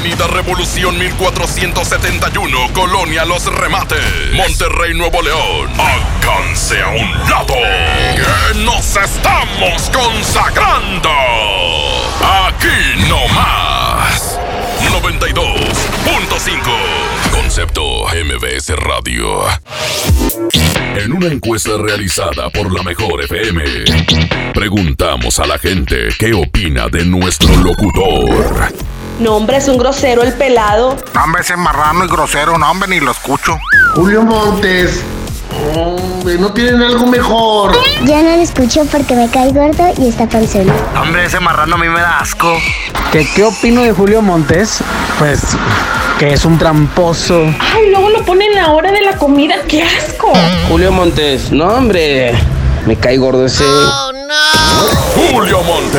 Avenida Revolución 1471, Colonia Los Remates, Monterrey, Nuevo León. Háganse a un lado, que nos estamos consagrando. Aquí no más. 92.5 Concepto MBS Radio. En una encuesta realizada por la Mejor FM, preguntamos a la gente qué opina de nuestro locutor. No, hombre, es un grosero el pelado. No, hombre, ese marrano y grosero, no, hombre, ni lo escucho. Julio Montes. Hombre, ¿no tienen algo mejor? Ya no lo escucho porque me cae gordo y está panzón. Hombre, ese marrano a mí me da asco. ¿Qué, ¿Qué opino de Julio Montes? Pues que es un tramposo. Ay, luego lo ponen a la hora de la comida. ¡Qué asco! Julio Montes, no hombre, me cae gordo ese. Julio Monte.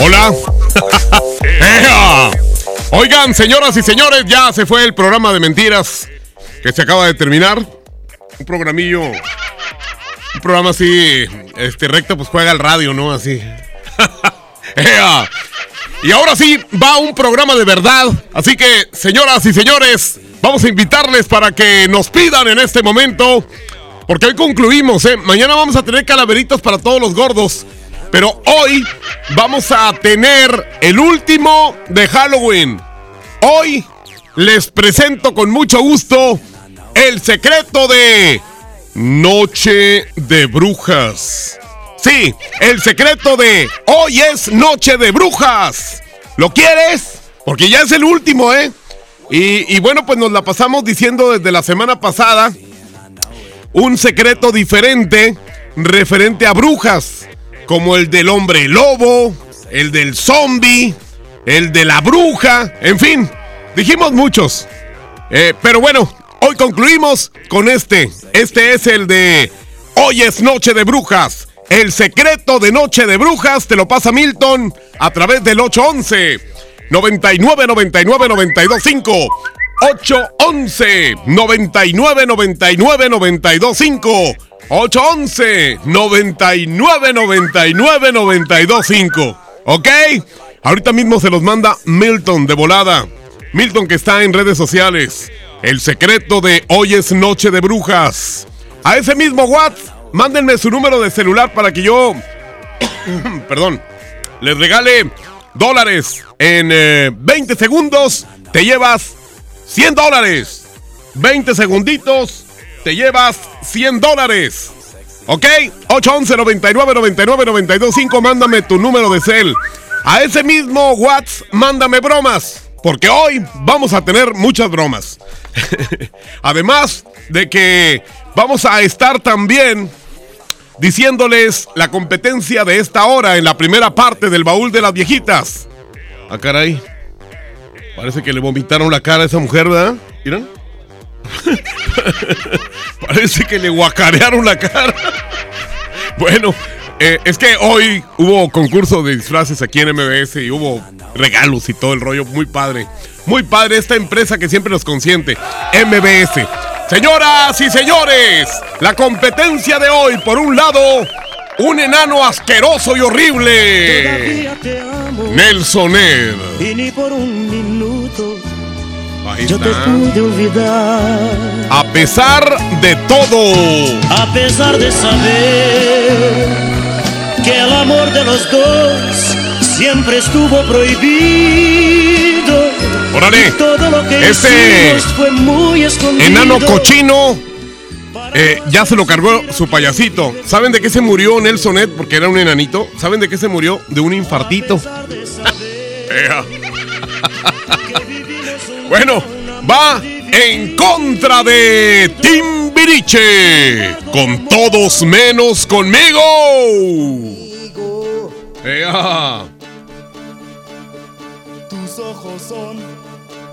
Hola. ¡Ea! Oigan, señoras y señores, ya se fue el programa de mentiras que se acaba de terminar. Un programillo. Un programa así, este recto, pues juega al radio, ¿no? Así. ¡Ea! Y ahora sí, va un programa de verdad. Así que, señoras y señores, vamos a invitarles para que nos pidan en este momento. Porque hoy concluimos, ¿eh? Mañana vamos a tener calaveritos para todos los gordos. Pero hoy vamos a tener el último de Halloween. Hoy les presento con mucho gusto el secreto de Noche de Brujas. Sí, el secreto de hoy es Noche de Brujas. ¿Lo quieres? Porque ya es el último, ¿eh? Y, y bueno, pues nos la pasamos diciendo desde la semana pasada un secreto diferente referente a brujas como el del hombre lobo, el del zombie, el de la bruja, en fin, dijimos muchos. Eh, pero bueno, hoy concluimos con este. Este es el de Hoy es Noche de Brujas. El secreto de Noche de Brujas te lo pasa Milton a través del 811 99 99 925 811 99 99 925 811 99 99 925 ¿Ok? Ahorita mismo se los manda Milton de volada. Milton que está en redes sociales. El secreto de hoy es noche de brujas. A ese mismo WhatsApp, mándenme su número de celular para que yo, perdón, les regale dólares. En eh, 20 segundos te llevas 100 dólares. 20 segunditos te llevas 100 dólares. ¿Ok? 811 99 99 925 mándame tu número de cel. A ese mismo WhatsApp mándame bromas. Porque hoy vamos a tener muchas bromas. Además de que vamos a estar también diciéndoles la competencia de esta hora en la primera parte del baúl de las viejitas. Ah, caray. Parece que le vomitaron la cara a esa mujer, ¿verdad? ¿Miran? Parece que le guacarearon la cara. bueno, eh, es que hoy hubo concurso de disfraces aquí en MBS y hubo regalos y todo el rollo. Muy padre. Muy padre esta empresa que siempre nos consiente. MBS. Señoras y señores, la competencia de hoy, por un lado, un enano asqueroso y horrible. Nelson Ed. Y ni por un Ahí yo te está. pude olvidar. A pesar de todo. A pesar de saber que el amor de los dos siempre estuvo prohibido. Órale. Todo lo que Este fue muy escondido. Enano cochino. eh, ya se lo cargó su payasito. ¿Saben de qué se murió Nelson Ed? Porque era un enanito. ¿Saben de qué se murió? De un infartito. Bueno, va en contra de Timbiriche. Con todos menos conmigo. ¡Ea! Tus ojos son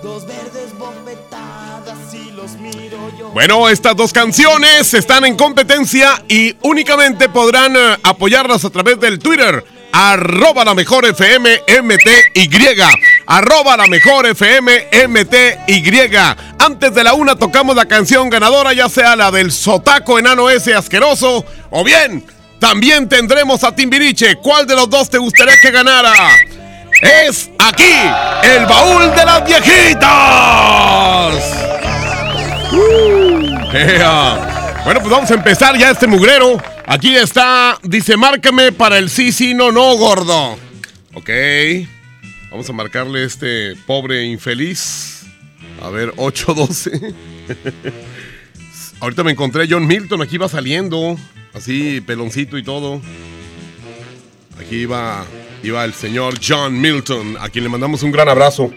dos verdes bofetadas y los miro yo. Bueno, estas dos canciones están en competencia y únicamente podrán eh, apoyarlas a través del Twitter. Arroba la mejor FM MTY. Arroba la mejor FM MTY. Antes de la una tocamos la canción ganadora, ya sea la del Sotaco Enano ese asqueroso o bien también tendremos a Timbiriche. ¿Cuál de los dos te gustaría que ganara? Es aquí, el baúl de las viejitas. Ea. Bueno, pues vamos a empezar ya este mugrero. Aquí está, dice, márcame para el sí, sí, no, no, gordo. Ok. Vamos a marcarle este pobre infeliz. A ver, 812. Ahorita me encontré John Milton, aquí va saliendo. Así, peloncito y todo. Aquí iba, iba el señor John Milton, a quien le mandamos un gran abrazo.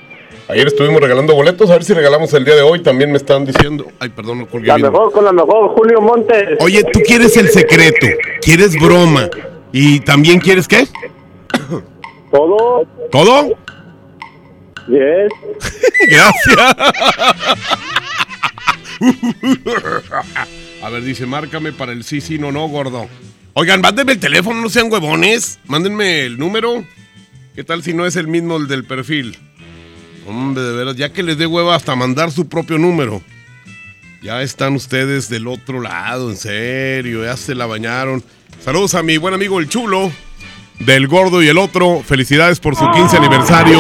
Ayer estuvimos regalando boletos, a ver si regalamos el día de hoy. También me están diciendo. Ay, perdón, no colgué La bien. mejor con la mejor, Julio Montes. Oye, tú quieres el secreto, quieres broma. ¿Y también quieres qué? Todo. ¿Todo? Yes. Gracias. A ver, dice, márcame para el sí, sí, no, no, gordo. Oigan, mándenme el teléfono, no sean huevones. Mándenme el número. ¿Qué tal si no es el mismo el del perfil? Hombre, de veras, ya que les dé hueva hasta mandar su propio número. Ya están ustedes del otro lado, en serio, ya se la bañaron. Saludos a mi buen amigo el chulo, del gordo y el otro. Felicidades por su 15 aniversario.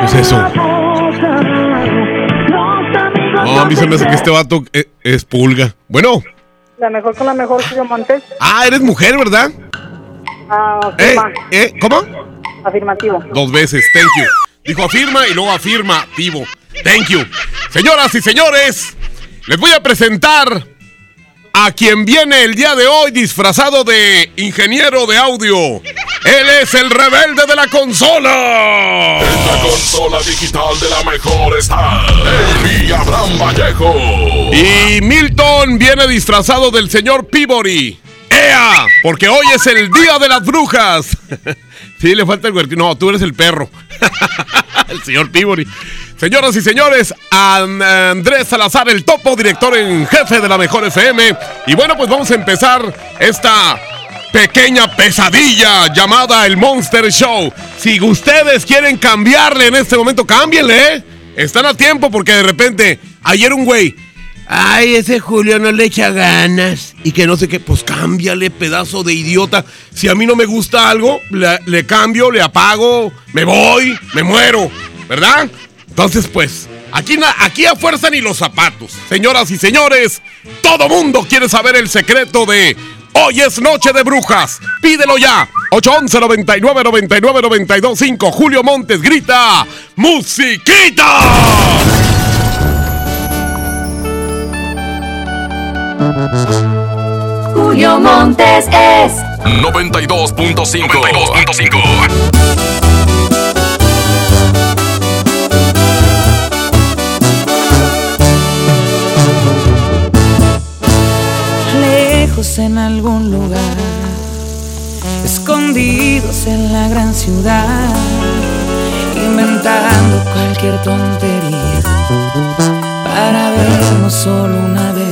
¿Qué es eso? No, a mí se me hace que este vato eh, es, pulga. Bueno. La mejor con la mejor, Montes. Ah, eres mujer, ¿verdad? Ah, ¿Eh? afirma. ¿Eh? ¿Cómo? Afirmativo. Dos veces, thank you. Dijo afirma y luego afirmativo. Thank you. Señoras y señores, les voy a presentar a quien viene el día de hoy disfrazado de ingeniero de audio. Él es el rebelde de la consola. En la consola digital de la mejor está Abraham Vallejo. Y Milton viene disfrazado del señor Peabody. Porque hoy es el día de las brujas. sí, le falta el huertino. No, tú eres el perro. el señor Peabody. Señoras y señores, An- Andrés Salazar, el topo, director en jefe de la Mejor FM. Y bueno, pues vamos a empezar esta pequeña pesadilla llamada el Monster Show. Si ustedes quieren cambiarle en este momento, cámbienle, ¿eh? Están a tiempo porque de repente, ayer un güey, ay, ese Julio no le echa ganas y que no sé qué, pues cámbiale, pedazo de idiota. Si a mí no me gusta algo, le, cambio, le apago, me voy, me muero, ¿verdad? Entonces, pues, aquí, aquí a fuerza ni los zapatos. Señoras y señores, todo mundo quiere saber el secreto de Hoy es Noche de Brujas. Pídelo ya. 811 99 99 92 5. Julio Montes grita: ¡Musiquita! Julio Montes es 92.5. 92.5. lejos en algún lugar, escondidos en la gran ciudad, inventando cualquier tontería para vernos solo una vez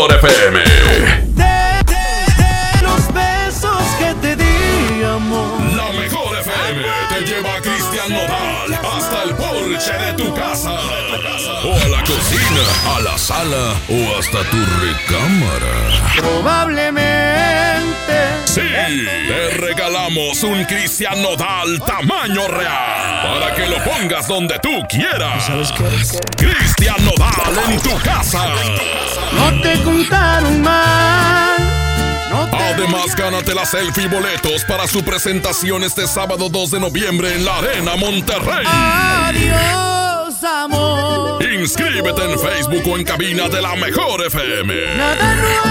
un Cristian Nodal tamaño real para que lo pongas donde tú quieras. ¿Sabes qué? Cristian Nodal en tu casa. No te contaron mal. Además, gánate la selfie y boletos para su presentación este sábado 2 de noviembre en la Arena Monterrey. Adiós, amor. Inscríbete en Facebook o en cabina de la Mejor FM. Nada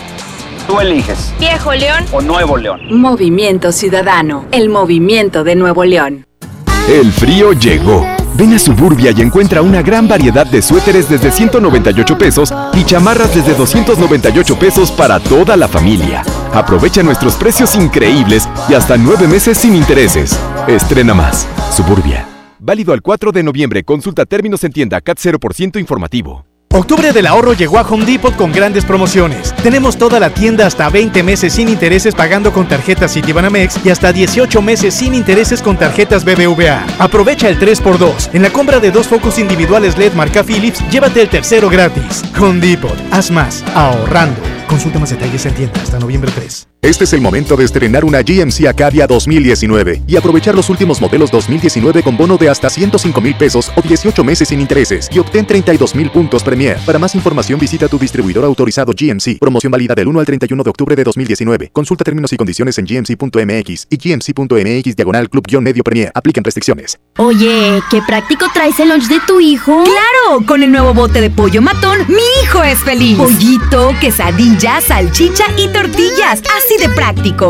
Tú eliges. Viejo León. O Nuevo León. Movimiento Ciudadano, el movimiento de Nuevo León. El frío llegó. Ven a Suburbia y encuentra una gran variedad de suéteres desde 198 pesos y chamarras desde 298 pesos para toda la familia. Aprovecha nuestros precios increíbles y hasta nueve meses sin intereses. Estrena más. Suburbia. Válido al 4 de noviembre. Consulta términos en tienda CAT 0% informativo. Octubre del ahorro llegó a Home Depot con grandes promociones. Tenemos toda la tienda hasta 20 meses sin intereses pagando con tarjetas Citibanamex y hasta 18 meses sin intereses con tarjetas BBVA. Aprovecha el 3x2. En la compra de dos focos individuales LED marca Philips, llévate el tercero gratis. Home Depot. Haz más. Ahorrando. Consulta más detalles en tienda hasta noviembre 3. Este es el momento de estrenar una GMC Acadia 2019 y aprovechar los últimos modelos 2019 con bono de hasta 105 mil pesos o 18 meses sin intereses y obtén 32 mil puntos Premier. Para más información visita tu distribuidor autorizado GMC. Promoción válida del 1 al 31 de octubre de 2019. Consulta términos y condiciones en gmc.mx y gmc.mx diagonal club-medio Premier. Apliquen restricciones. Oye, qué práctico traes el lunch de tu hijo. ¡Claro! Con el nuevo bote de pollo matón, mi hijo es feliz. Pollito, quesadilla, salchicha y tortillas. Así de práctico.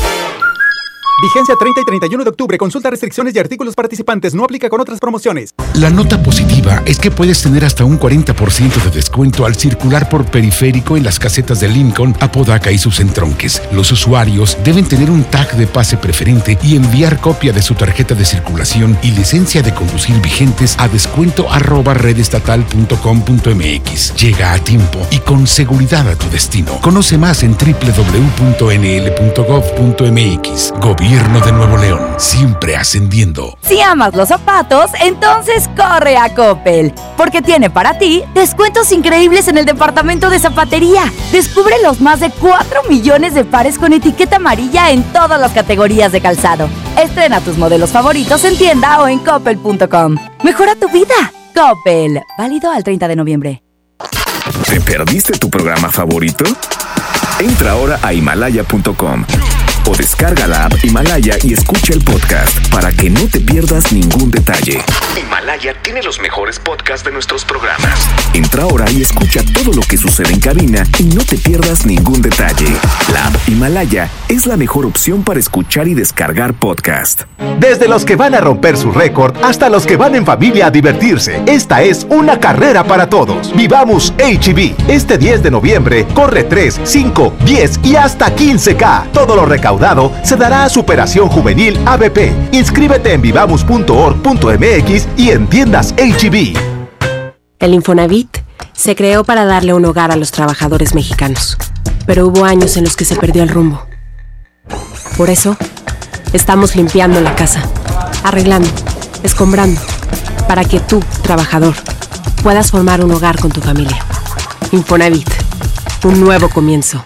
Vigencia 30 y 31 de octubre. Consulta restricciones y artículos participantes. No aplica con otras promociones. La nota positiva es que puedes tener hasta un 40% de descuento al circular por periférico en las casetas de Lincoln, Apodaca y sus entronques. Los usuarios deben tener un tag de pase preferente y enviar copia de su tarjeta de circulación y licencia de conducir vigentes a descuento. Llega a tiempo y con seguridad a tu destino. Conoce más en www.nl.gov.mx. Gobierno de Nuevo León, siempre ascendiendo. Si amas los zapatos, entonces corre a Coppel, porque tiene para ti descuentos increíbles en el departamento de zapatería. Descubre los más de 4 millones de pares con etiqueta amarilla en todas las categorías de calzado. Estrena tus modelos favoritos en tienda o en coppel.com. Mejora tu vida. Coppel, válido al 30 de noviembre. ¿Te perdiste tu programa favorito? Entra ahora a himalaya.com o descarga la app Himalaya y escucha el podcast para que no te pierdas ningún detalle. Himalaya tiene los mejores podcasts de nuestros programas. Entra ahora y escucha todo lo que sucede en cabina y no te pierdas ningún detalle. La app Himalaya es la mejor opción para escuchar y descargar podcast. Desde los que van a romper su récord hasta los que van en familia a divertirse, esta es una carrera para todos. Vivamos HB. Este 10 de noviembre corre 3, 5, 10 y hasta 15K. Todo lo se dará a Superación Juvenil ABP. Inscríbete en vivamos.org.mx y en tiendas HB. El Infonavit se creó para darle un hogar a los trabajadores mexicanos, pero hubo años en los que se perdió el rumbo. Por eso, estamos limpiando la casa, arreglando, escombrando, para que tú, trabajador, puedas formar un hogar con tu familia. Infonavit, un nuevo comienzo.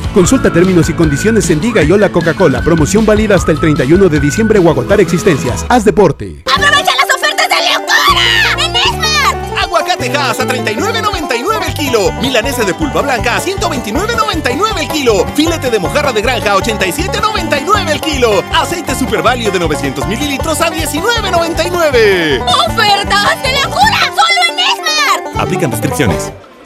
Consulta términos y condiciones en Diga y Hola Coca-Cola. Promoción válida hasta el 31 de diciembre o agotar existencias. Haz deporte. ¡Aprovecha las ofertas de locura! ¡En Esmar! Aguacatejas a 39.99 el kilo. Milanesa de pulpa blanca a 129.99 el kilo. Filete de mojarra de granja a 87.99 el kilo. Aceite Super Value de 900 mililitros a 19.99. ¡Ofertas de locura! ¡Solo en Esmar! Aplican restricciones.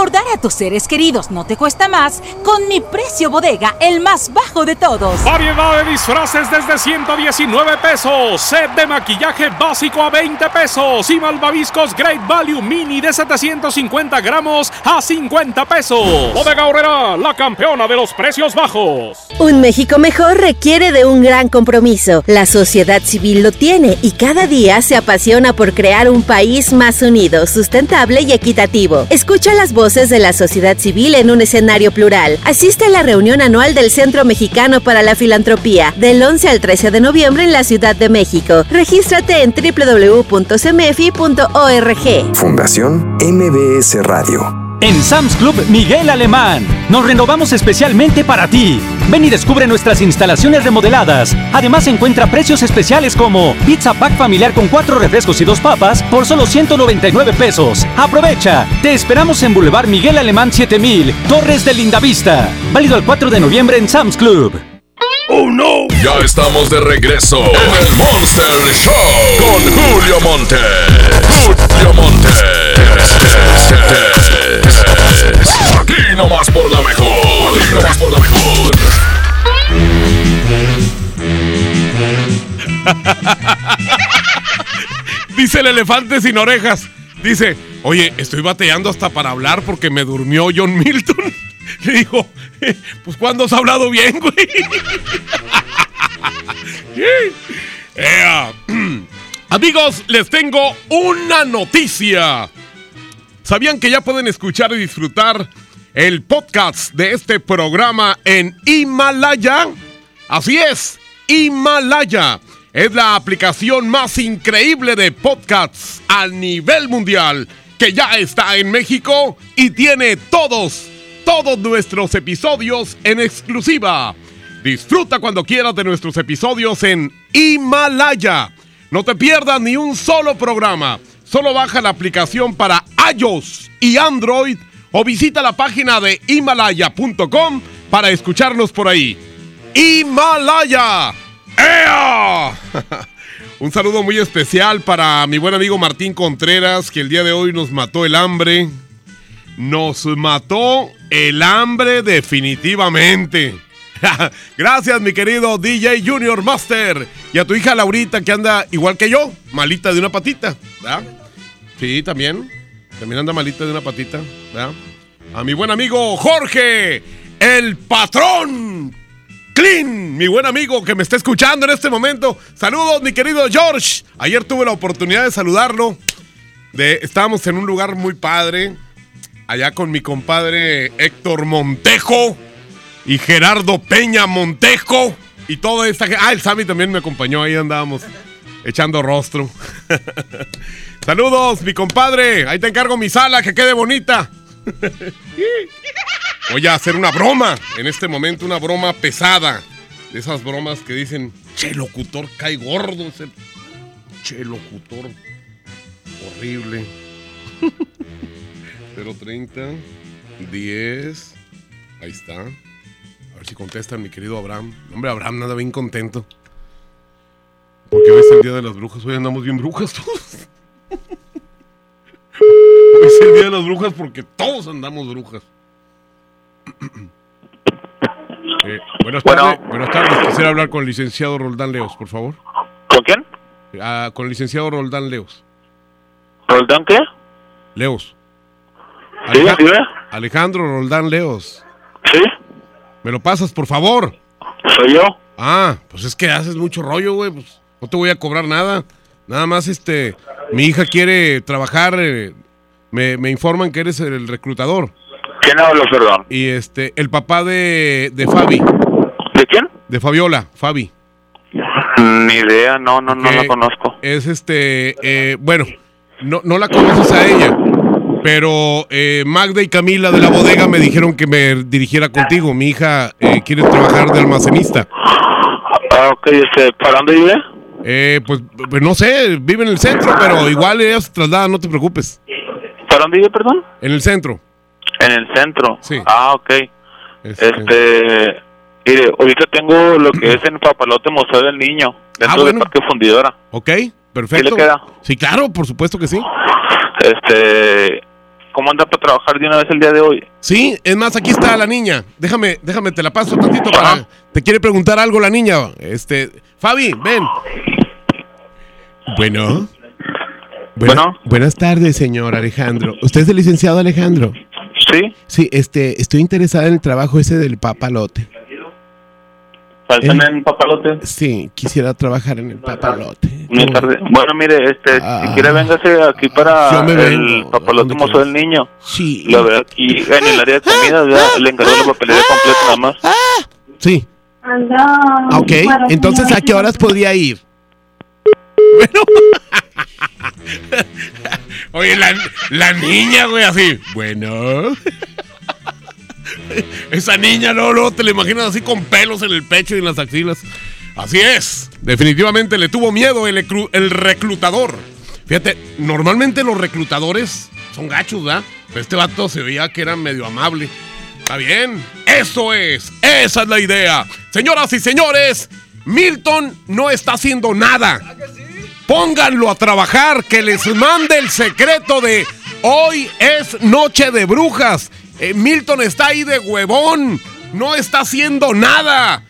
Recordar a tus seres queridos no te cuesta más con mi precio bodega, el más bajo de todos. Variedad de disfraces desde 119 pesos. Set de maquillaje básico a 20 pesos. Y malvaviscos Great Value Mini de 750 gramos a 50 pesos. Bodega Horrera, la campeona de los precios bajos. Un México mejor requiere de un gran compromiso. La sociedad civil lo tiene y cada día se apasiona por crear un país más unido, sustentable y equitativo. Escucha las voces de la sociedad civil en un escenario plural. Asiste a la reunión anual del Centro Mexicano para la Filantropía del 11 al 13 de noviembre en la Ciudad de México. Regístrate en www.cmefi.org. Fundación MBS Radio. En Sam's Club Miguel Alemán, nos renovamos especialmente para ti. Ven y descubre nuestras instalaciones remodeladas. Además encuentra precios especiales como pizza pack familiar con cuatro refrescos y dos papas por solo 199 pesos. Aprovecha. Te esperamos en Boulevard Miguel Alemán 7000, Torres de Lindavista. Válido el 4 de noviembre en Sam's Club. ¡Oh, no! Ya estamos de regreso en el Monster Show con Julio Monte. Julio Monte. Aquí nomás por la mejor. Aquí nomás por la mejor. Dice el elefante sin orejas. Dice, oye, estoy bateando hasta para hablar porque me durmió John Milton. Le dijo, pues ¿cuándo has hablado bien, güey? Amigos, les tengo una noticia. ¿Sabían que ya pueden escuchar y disfrutar el podcast de este programa en Himalaya? Así es, Himalaya es la aplicación más increíble de podcasts a nivel mundial que ya está en México y tiene todos, todos nuestros episodios en exclusiva. Disfruta cuando quieras de nuestros episodios en Himalaya. No te pierdas ni un solo programa. Solo baja la aplicación para iOS y Android o visita la página de himalaya.com para escucharnos por ahí. Himalaya. ¡Ea! Un saludo muy especial para mi buen amigo Martín Contreras, que el día de hoy nos mató el hambre. Nos mató el hambre definitivamente. Gracias, mi querido DJ Junior Master. Y a tu hija Laurita, que anda igual que yo, malita de una patita. ¿verdad? Sí, también. También anda malita de una patita. A mi buen amigo Jorge, el patrón Clean, mi buen amigo que me está escuchando en este momento. Saludos, mi querido George. Ayer tuve la oportunidad de saludarlo. De, estábamos en un lugar muy padre, allá con mi compadre Héctor Montejo y Gerardo Peña Montejo y toda esta gente. Ah, el Sammy también me acompañó, ahí andábamos echando rostro. Saludos, mi compadre. Ahí te encargo mi sala, que quede bonita. Voy a hacer una broma en este momento, una broma pesada. De esas bromas que dicen, che, locutor, cae gordo ese. Che, locutor. Horrible. 030 10. Ahí está. A ver si contestan, mi querido Abraham. Hombre, Abraham nada bien contento. Porque hoy es el día de las brujas. Hoy andamos bien brujas todos. Hoy es el día de las brujas porque todos andamos brujas. Eh, buenas tardes. Buenas tardes. Quisiera hablar con el licenciado Roldán Leos, por favor. ¿Con quién? Ah, con el licenciado Roldán Leos. ¿Roldán qué? Leos. Sí, Aleja- dime. Alejandro Roldán Leos. Sí. ¿Me lo pasas, por favor? Soy yo. Ah, pues es que haces mucho rollo, güey. Pues no te voy a cobrar nada. Nada más, este, mi hija quiere trabajar. eh, me, me informan que eres el reclutador. ¿Quién habla, perdón? Y este, el papá de, de Fabi. ¿De quién? De Fabiola, Fabi. Ni idea, no, no, no la que conozco. Es este, eh, bueno, no, no la conoces a ella, pero eh, Magda y Camila de la bodega me dijeron que me dirigiera contigo. Mi hija eh, quiere trabajar de almacenista. Ah, ok, este, ¿para dónde vive? Eh, pues, pues no sé, vive en el centro, pero igual ella se traslada, no te preocupes. ¿Para dónde vive, perdón? En el centro. En el centro. Sí. Ah, ok. Este- Este, mire, ahorita tengo lo que es en Papalote Museo del Niño, dentro Ah, bueno. del Parque Fundidora. Ok, perfecto. ¿Sí le queda? Sí, claro, por supuesto que sí. Este, ¿cómo anda para trabajar de una vez el día de hoy? Sí, es más, aquí está la niña. Déjame, déjame, te la paso tantito para. Te quiere preguntar algo la niña. Este, Fabi, ven. Bueno. Buena- Buenas tardes, señor Alejandro. ¿Usted es el licenciado Alejandro? Sí. Sí, este, estoy interesada en el trabajo ese del papalote. ¿Faltan Eh. en Papalote? Sí, quisiera trabajar en el papalote. Tarde. Bueno, mire, este, si quiere véngase aquí para Ah. El vengo. Papalote Museo del Niño. Sí. Lo veo aquí en el área de comidas, ¿verdad? Le encargo la papelería completa nada más. Sí. Ah, Ok, entonces ¿a qué horas podría ir? Bueno. Oye, la, la niña, güey, así. Bueno. Esa niña, luego, luego te la imaginas así con pelos en el pecho y en las axilas. Así es. Definitivamente le tuvo miedo el, reclutador. Fíjate, normalmente los reclutadores son gachos, ¿verdad? Pero este vato se veía que era medio amable. Está bien. Eso es. Esa es la idea. Señoras y señores, Milton no está haciendo nada. Pónganlo a trabajar, que les mande el secreto de hoy es noche de brujas. Eh, Milton está ahí de huevón. No está haciendo nada.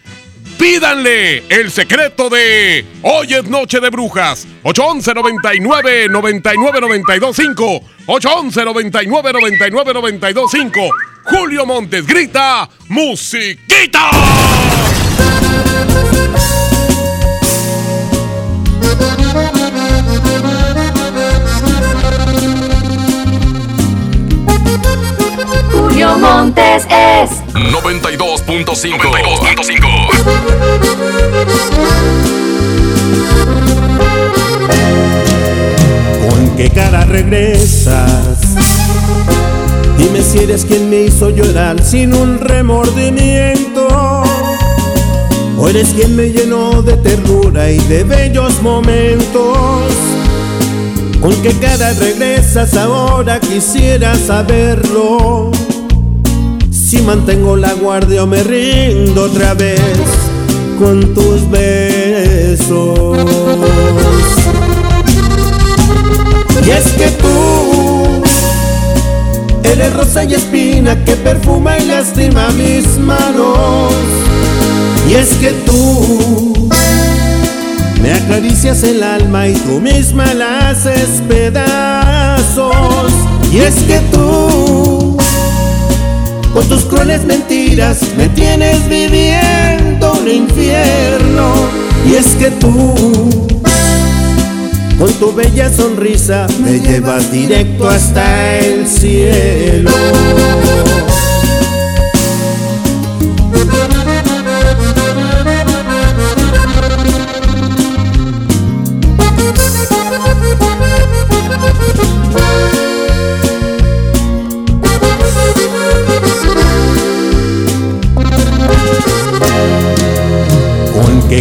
Pídanle el secreto de Hoy es Noche de Brujas. 811 99 99 92 5. 811 99 99 92 5. Julio Montes grita ¡Musiquita! Montes es 92.5. 92.5. ¿Con qué cara regresas? Dime si eres quien me hizo llorar sin un remordimiento. O eres quien me llenó de ternura y de bellos momentos. ¿Con qué cara regresas ahora? Quisiera saberlo. Si mantengo la guardia o me rindo otra vez con tus besos. Y es que tú eres rosa y espina que perfuma y lastima mis manos. Y es que tú me acaricias el alma y tú misma la haces pedazos. Y es que tú, con tus crueles mentiras, me tienes viviendo un infierno. Y es que tú, con tu bella sonrisa, me llevas directo hasta el cielo.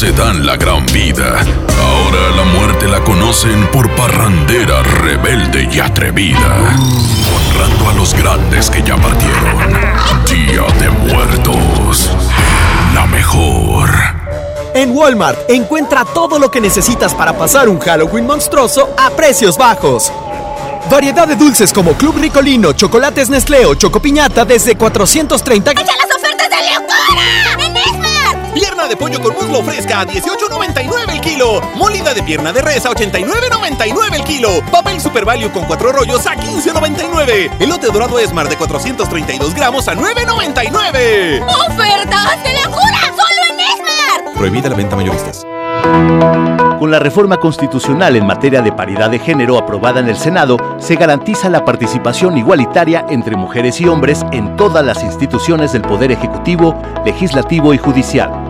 Se dan la gran vida. Ahora la muerte la conocen por parrandera rebelde y atrevida. Honrando a los grandes que ya partieron. Día de Muertos. La mejor. En Walmart encuentra todo lo que necesitas para pasar un Halloween monstruoso a precios bajos. Variedad de dulces como Club Ricolino, chocolates Nestlé o Chocopiñata desde 430 ¡Echa las ofertas de locura! De pollo con muslo fresca a 18.99 el kilo. Molida de pierna de res a 89.99 el kilo. Papel Super Value con cuatro rollos a 15.99. Elote dorado Esmar de 432 gramos a 9.99. ¡Ofertas de locura! ¡Solo en Esmar! Prohibida la venta mayoristas. Con la reforma constitucional en materia de paridad de género aprobada en el Senado, se garantiza la participación igualitaria entre mujeres y hombres en todas las instituciones del Poder Ejecutivo, Legislativo y Judicial.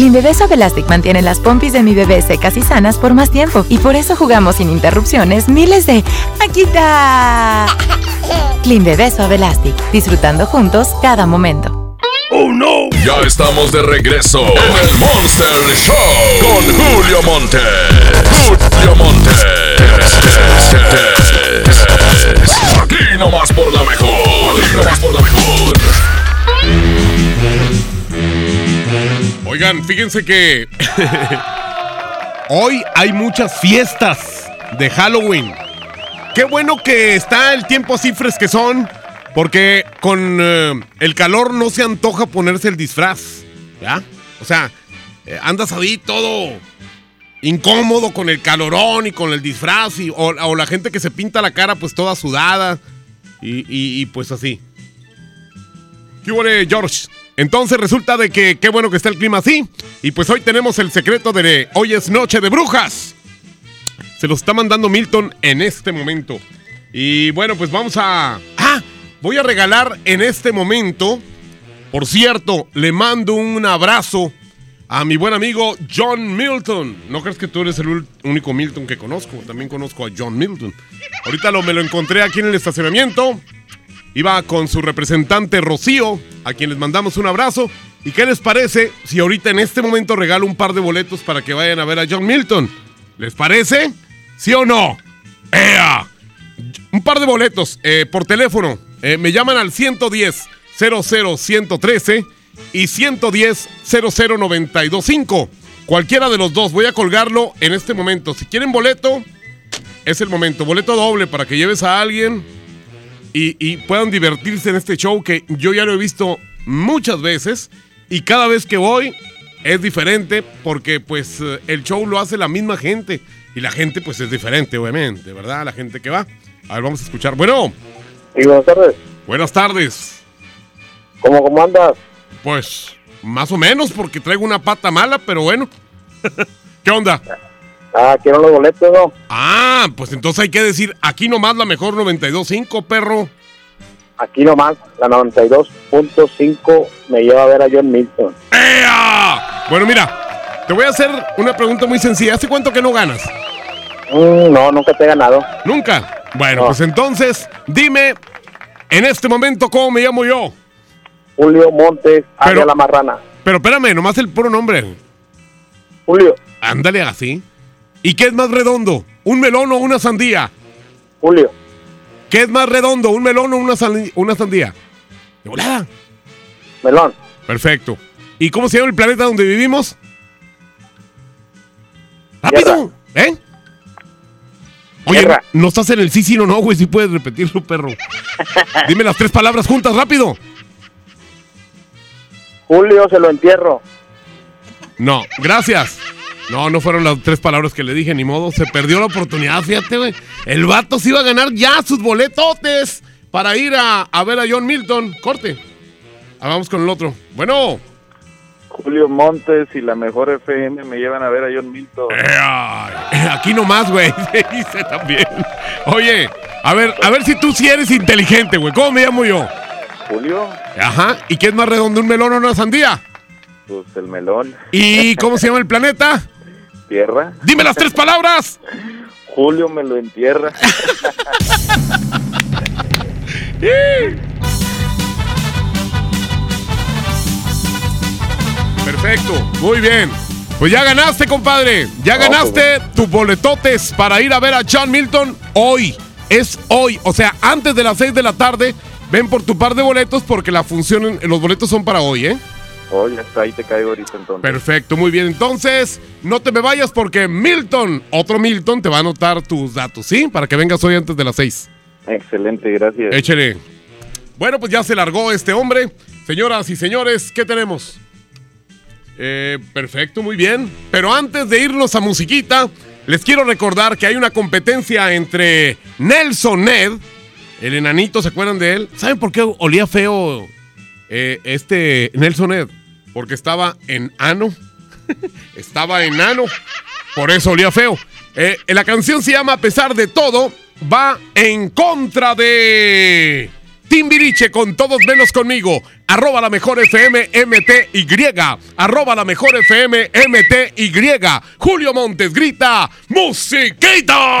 Clean Bebé Suave Elastic mantiene las pompis de mi bebé secas y sanas por más tiempo y por eso jugamos sin interrupciones miles de ¡Aquí está! Clean Bebé Suave Elastic, disfrutando juntos cada momento. ¡Oh no! Ya estamos de regreso en el Monster Show con Julio Monte. Julio Monte. Aquí nomás por la mejor. Oigan, fíjense que hoy hay muchas fiestas de Halloween. Qué bueno que está el tiempo así fresquezón, porque con eh, el calor no se antoja ponerse el disfraz, ¿ya? O sea, eh, andas ahí todo incómodo con el calorón y con el disfraz, y, o, o la gente que se pinta la cara pues toda sudada, y, y- y, pues así. ¿Qué huele, George? Entonces resulta de que qué bueno que está el clima así. Y pues hoy tenemos el secreto de hoy es noche de brujas. Se lo está mandando Milton en este momento. Y bueno, pues vamos a... Ah, voy a regalar en este momento. Por cierto, le mando un abrazo a mi buen amigo John Milton. No crees que tú eres el único Milton que conozco. También conozco a John Milton. Ahorita lo, me lo encontré aquí en el estacionamiento. Iba con su representante Rocío, a quien les mandamos un abrazo. ¿Y qué les parece si ahorita en este momento regalo un par de boletos para que vayan a ver a John Milton? ¿Les parece? ¿Sí o no? ¡Ea! Un par de boletos eh, por teléfono. Eh, me llaman al 110 00113 y 110 00925. Cualquiera de los dos. Voy a colgarlo en este momento. Si quieren boleto, es el momento. Boleto doble para que lleves a alguien y, y puedan divertirse en este show que yo ya lo he visto muchas veces y cada vez que voy es diferente porque pues eh, el show lo hace la misma gente y la gente pues es diferente obviamente, ¿verdad? La gente que va. A ver, vamos a escuchar. Bueno. Y buenas tardes. Buenas tardes. ¿Cómo, cómo andas? Pues más o menos porque traigo una pata mala, pero bueno. ¿Qué onda? Ah, quiero los boletos, ¿no? Ah, pues entonces hay que decir, aquí nomás la mejor 92.5, perro. Aquí nomás, la 92.5 me lleva a ver a John Milton. ¡Ea! Bueno, mira, te voy a hacer una pregunta muy sencilla. ¿Hace cuánto que no ganas? Mm, no, nunca te he ganado. ¿Nunca? Bueno, pues entonces, dime en este momento cómo me llamo yo. Julio Montes, Área La Marrana. Pero espérame, nomás el puro nombre. Julio. Ándale así. ¿Y qué es más redondo? ¿Un melón o una sandía? Julio. ¿Qué es más redondo? ¿Un melón o una, sandía? De volada. Melón. Perfecto. ¿Y cómo se llama el planeta donde vivimos? ¡Rápido! ¿Eh? Oye, Tierra. no estás en el sí, sí, no, no, güey. Si puedes repetirlo, perro. Dime las tres palabras juntas, rápido. Julio se lo entierro. No, gracias. No, no fueron las tres palabras que le dije, ni modo. Se perdió la oportunidad, fíjate, güey. El vato se iba a ganar ya sus boletotes para ir a, a ver a John Milton. Corte. Ah, vamos con el otro. Bueno. Julio Montes y la mejor FM me llevan a ver a John Milton. Eh, Aquí nomás, güey. Se dice también. Oye, a ver, a ver si tú sí eres inteligente, güey. ¿Cómo me llamo yo? Julio, Ajá. ¿Y qué es más redondo, un melón o una sandía? pues el melón. ¿Y cómo se llama el planeta? Dime las tres palabras. Julio me lo entierra. Perfecto, muy bien. Pues ya ganaste, compadre. Ya ganaste tus boletotes para ir a ver a John Milton hoy. Es hoy, o sea, antes de las 6 de la tarde. Ven por tu par de boletos porque la función, los boletos son para hoy, ¿eh? Oye, hasta ahí te caigo ahorita entonces. Perfecto, muy bien. Entonces, no te me vayas porque Milton, otro Milton, te va a anotar tus datos, ¿sí? Para que vengas hoy antes de las 6. Excelente, gracias. Échele. Bueno, pues ya se largó este hombre. Señoras y señores, ¿qué tenemos? Eh, perfecto, muy bien. Pero antes de irnos a musiquita, les quiero recordar que hay una competencia entre Nelson Ned, el enanito, ¿se acuerdan de él? ¿Saben por qué olía feo eh, este Nelson Ned? Porque estaba en ano. estaba en ano. Por eso olía feo. Eh, la canción se llama A pesar de todo. Va en contra de Timbiriche con todos menos conmigo. Arroba la mejor FM MTY. Arroba la mejor FM MTY. Julio Montes grita ¡Musiquita!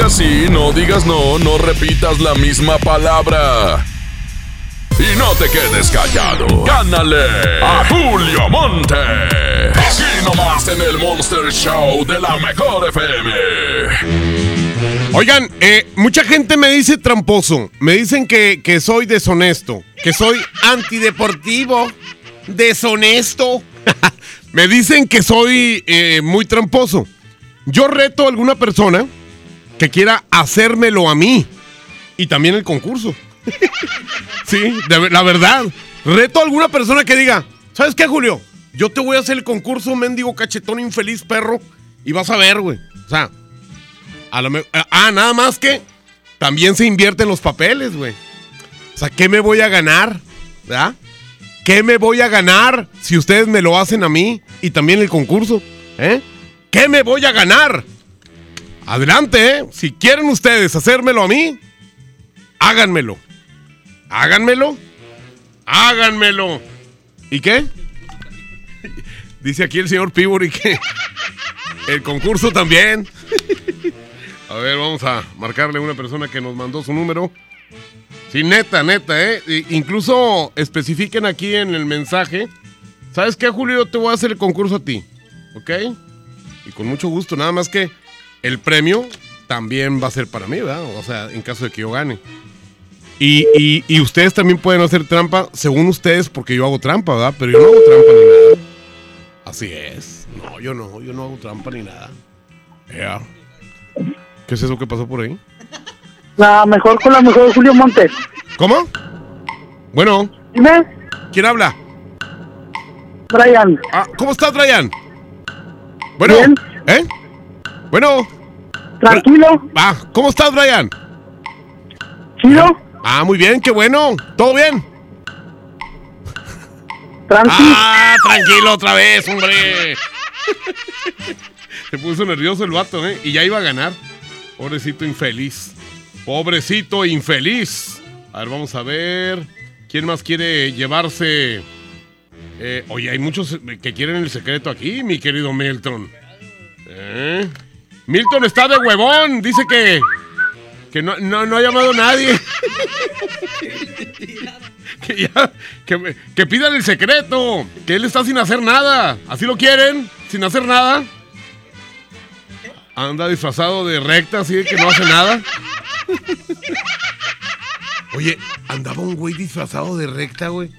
Digas sí, no digas no, no repitas la misma palabra. Y no te quedes callado. Gánale a Julio Monte. Aquí nomás en el Monster Show de la Mejor FM. Oigan, eh, mucha gente me dice tramposo. Me dicen que, que soy deshonesto. Que soy antideportivo. Deshonesto. me dicen que soy eh, muy tramposo. Yo reto a alguna persona que quiera hacérmelo a mí. Y también el concurso. sí, de- la verdad. Reto a alguna persona que diga, ¿sabes qué, Julio? Yo te voy a hacer el concurso, mendigo cachetón infeliz perro. Y vas a ver, güey. O sea, a lo me- ah, nada más que también se invierten los papeles, güey. O sea, ¿qué me voy a ganar? ¿Verdad? ¿Qué me voy a ganar si ustedes me lo hacen a mí y también el concurso? ¿Eh? ¿Qué me voy a ganar? Adelante, ¿eh? Si quieren ustedes hacérmelo a mí, háganmelo. Háganmelo. Háganmelo. ¿Y qué? Dice aquí el señor Pibori que el concurso también. A ver, vamos a marcarle a una persona que nos mandó su número. Sí, neta, neta, ¿eh? Incluso especifiquen aquí en el mensaje. ¿Sabes qué, Julio? Yo te voy a hacer el concurso a ti. ¿Ok? Y con mucho gusto, nada más que el premio también va a ser para mí, ¿verdad? O sea, en caso de que yo gane. Y, y- y ustedes también pueden hacer trampa, según ustedes, porque yo hago trampa, ¿verdad? Pero yo no hago trampa ni nada. Así es. No, yo no, yo no hago trampa ni nada. Ea. ¿Qué es eso que pasó por ahí? La mejor con la mejor de Julio Montes. ¿Cómo? Bueno. Dime. ¿Quién habla? Brian. Ah, ¿cómo estás, Brian? Bueno. ¿Eh? Bueno. Tranquilo. Ah, ¿cómo estás, Brian? Chido. Ah, muy bien, qué bueno. ¿Todo bien? Tranquilo. Ah, tranquilo otra vez, hombre. Se puso nervioso el vato, ¿eh? Y ya iba a ganar. Pobrecito infeliz. Pobrecito infeliz. A ver, vamos a ver. ¿Quién más quiere llevarse? Eh, oye, hay muchos que quieren el secreto aquí, mi querido Milton. ¿Eh? Milton está de huevón. Dice que. Que no, no, no ha llamado nadie. que ya. Que, que pidan el secreto. Que él está sin hacer nada. ¿Así lo quieren? ¿Sin hacer nada? Anda disfrazado de recta, así que no hace nada. Oye, andaba un güey disfrazado de recta, güey.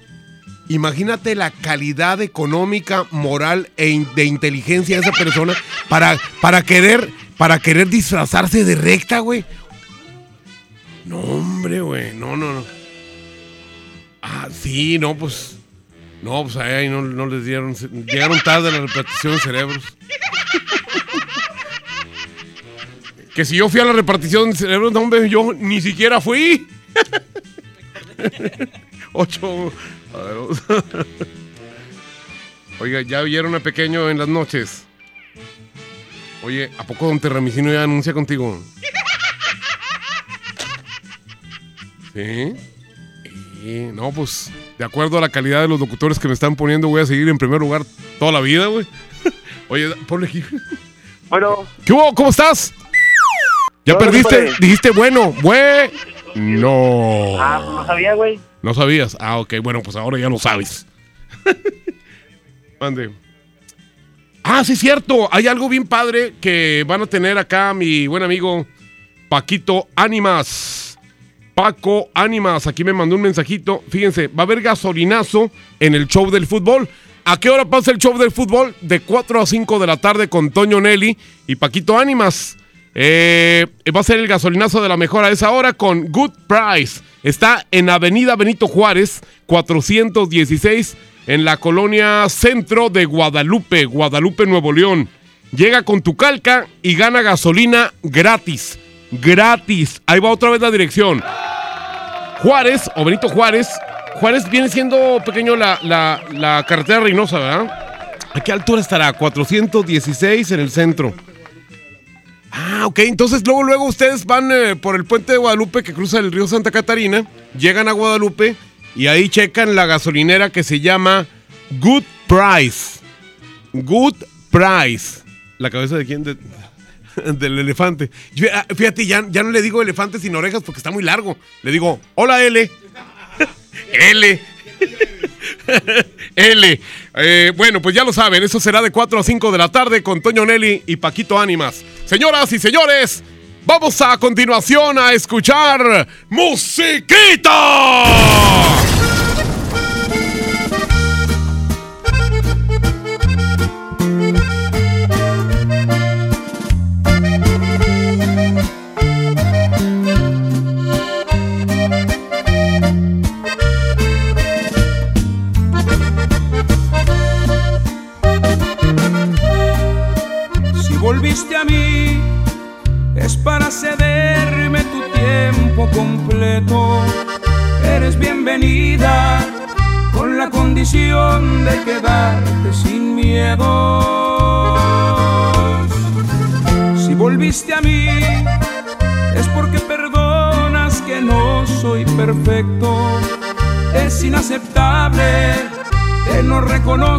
Imagínate la calidad económica, moral e de inteligencia de esa persona para, para querer para querer disfrazarse de recta, güey. No, hombre, güey. No, no, no. Ah, sí, no, pues. No, pues ahí no, no les dieron. Llegaron tarde la repetición de cerebros. Que si yo fui a la repartición de cerebro, no, hombre, yo ni siquiera fui. Ocho. A ver, vamos. Oiga, ya vieron a pequeño en las noches. Oye, ¿a poco Don Terramicino ya anuncia contigo? Sí. No, pues, de acuerdo a la calidad de los locutores que me están poniendo, voy a seguir en primer lugar toda la vida, güey. Oye, ponle aquí. Bueno. ¿Qué hubo? ¿Cómo estás? ¿Ya perdiste? Dijiste bueno, güey. No. Ah, pues no sabía, güey. No sabías. Ah, ok, bueno, pues ahora ya lo sabes. Mande. Ah, sí, cierto. Hay algo bien padre que van a tener acá mi buen amigo Paquito Ánimas. Paco Ánimas, aquí me mandó un mensajito. Fíjense, va a haber gasolinazo en el show del fútbol. ¿A qué hora pasa el show del fútbol? De 4 a 5 de la tarde con Toño Nelly y Paquito Ánimas. Eh, va a ser el gasolinazo de la mejor a esa hora con Good Price. Está en Avenida Benito Juárez, 416, en la colonia centro de Guadalupe, Guadalupe, Nuevo León. Llega con tu calca y gana gasolina gratis. Gratis. Ahí va otra vez la dirección. Juárez o Benito Juárez. Juárez viene siendo pequeño la, la, carretera Reynosa, ¿verdad? ¿A qué altura estará? 416 en el centro. Ah, ok. Entonces luego, luego ustedes van eh, por el puente de Guadalupe que cruza el río Santa Catarina, llegan a Guadalupe y ahí checan la gasolinera que se llama Good Price. Good Price. ¿La cabeza de quién? De- del elefante. Ah, Fíjate, ya, ya no le digo elefante sin orejas porque está muy largo. Le digo, hola L. L. L. Eh, bueno, pues ya lo saben, eso será de 4 a 5 de la tarde con Toño Nelly y Paquito Ánimas. Señoras y señores, vamos a continuación a escuchar musiquita.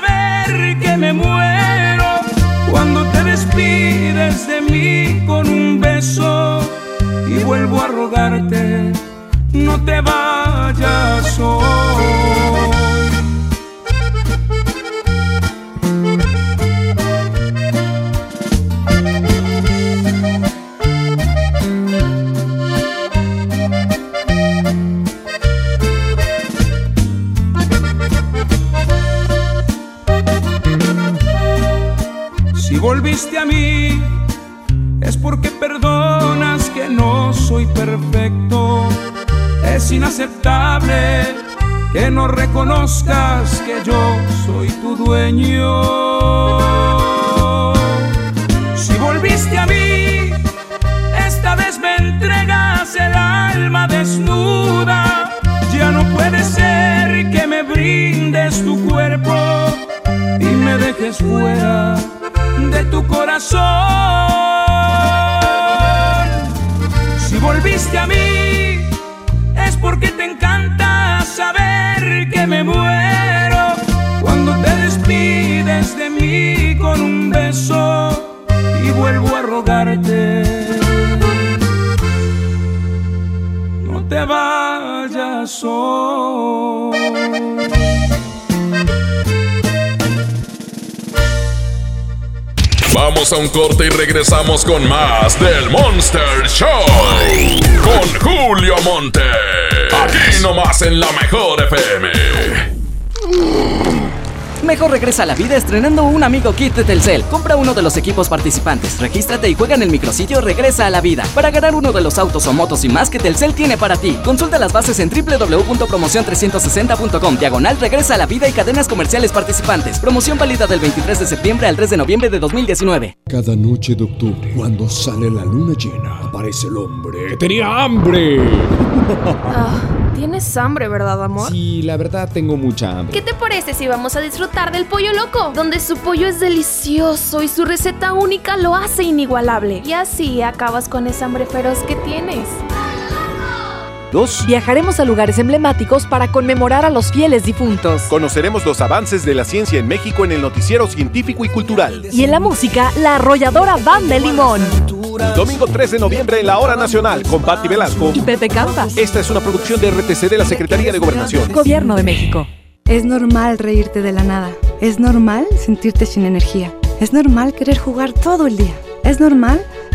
saber que me muero cuando te despides de mí con un beso y vuelvo a rogarte, no te vayas hoy. A un corte y regresamos con más del Monster Show. Con Julio Monte. Aquí nomás en la mejor FM. Mejor regresa a la vida estrenando un amigo kit de Telcel. Compra uno de los equipos participantes, regístrate y juega en el micrositio Regresa a la vida para ganar uno de los autos o motos y más que Telcel tiene para ti. Consulta las bases en www.promocion360.com, diagonal Regresa a la vida y cadenas comerciales participantes. Promoción válida del 23 de septiembre al 3 de noviembre de 2019. Cada noche de octubre, cuando sale la luna llena, aparece el hombre que tenía hambre. Ah, Tienes hambre, ¿verdad, amor? Sí, la verdad tengo mucha hambre. ¿Qué te parece si vamos a disfrutar del pollo loco? Donde su pollo es delicioso y su receta única lo hace inigualable. Y así acabas con esa hambre feroz que tienes. Dos. Viajaremos a lugares emblemáticos para conmemorar a los fieles difuntos. Conoceremos los avances de la ciencia en México en el noticiero científico y cultural. Y en la música, la arrolladora Banda de Limón. Domingo 3 de noviembre en la Hora Nacional con Patti Velasco y Pepe Campas. Esta es una producción de RTC de la Secretaría de Gobernación. Gobierno de México. Es normal reírte de la nada. Es normal sentirte sin energía. Es normal querer jugar todo el día. Es normal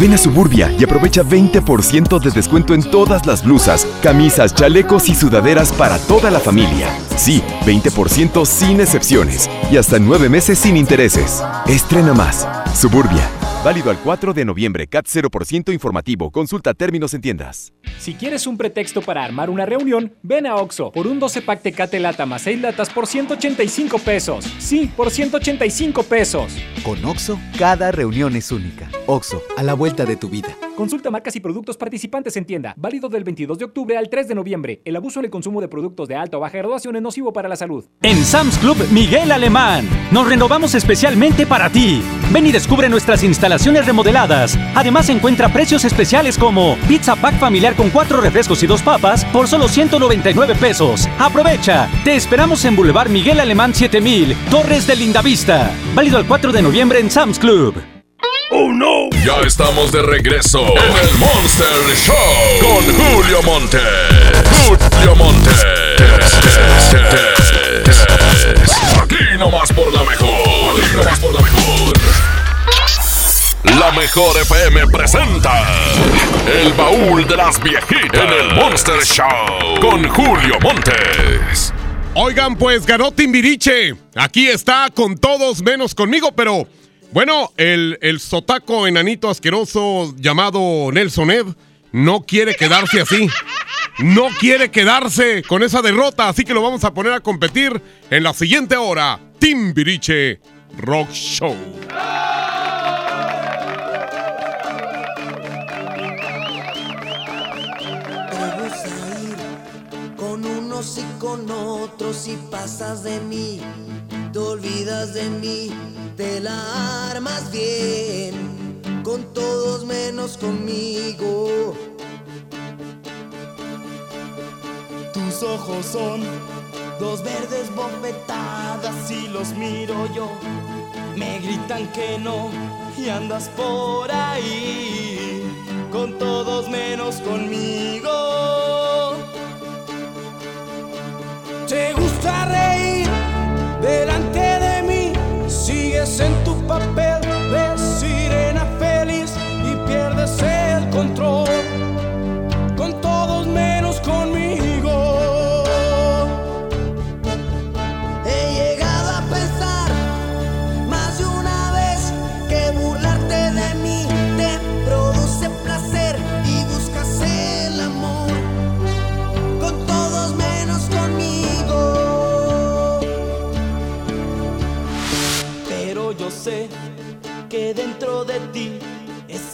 Ven a Suburbia y aprovecha 20% de descuento en todas las blusas, camisas, chalecos y sudaderas para toda la familia. Sí, 20% sin excepciones y hasta nueve meses sin intereses. Estrena más. Suburbia. Válido al 4 de noviembre. CAT 0% informativo. Consulta términos en tiendas. Si quieres un pretexto para armar una reunión, ven a Oxo por un 12 pack Tecate Lata más 6 latas por 185 pesos. Sí, por 185 pesos. Con Oxo, cada reunión es única. Oxo, a la vuelta de tu vida. Consulta marcas y productos participantes en tienda. Válido del 22 de octubre al 3 de noviembre. El abuso en el consumo de productos de alta o baja graduación es nocivo para la salud. En Sam's Club Miguel Alemán, nos renovamos especialmente para ti. Ven y descubre nuestras instalaciones remodeladas. Además encuentra precios especiales como pizza pack familiar con cuatro refrescos y dos papas por solo 199 pesos. Aprovecha. Te esperamos en Boulevard Miguel Alemán 7000, Torres de Lindavista. Válido el 4 de noviembre en Sam's Club. ¡Oh, no! Ya estamos de regreso en el Monster Show con Julio Monte. Julio Monte. Aquí nomás por la mejor. Aquí nomás por la mejor. La mejor FM presenta El baúl de las viejitas en el Monster Show con Julio Montes. Oigan, pues ganó Timbiriche. Aquí está con todos menos conmigo, pero bueno, el, el sotaco enanito asqueroso llamado Nelson Ed no quiere quedarse así. No quiere quedarse con esa derrota, así que lo vamos a poner a competir en la siguiente hora. Timbiriche Rock Show. Te gusta ir con unos y con otros y pasas de mí, te olvidas de mí, te la armas bien, con todos menos conmigo. Tus ojos son dos verdes bofetadas y los miro yo. Me gritan que no y andas por ahí con todos menos conmigo.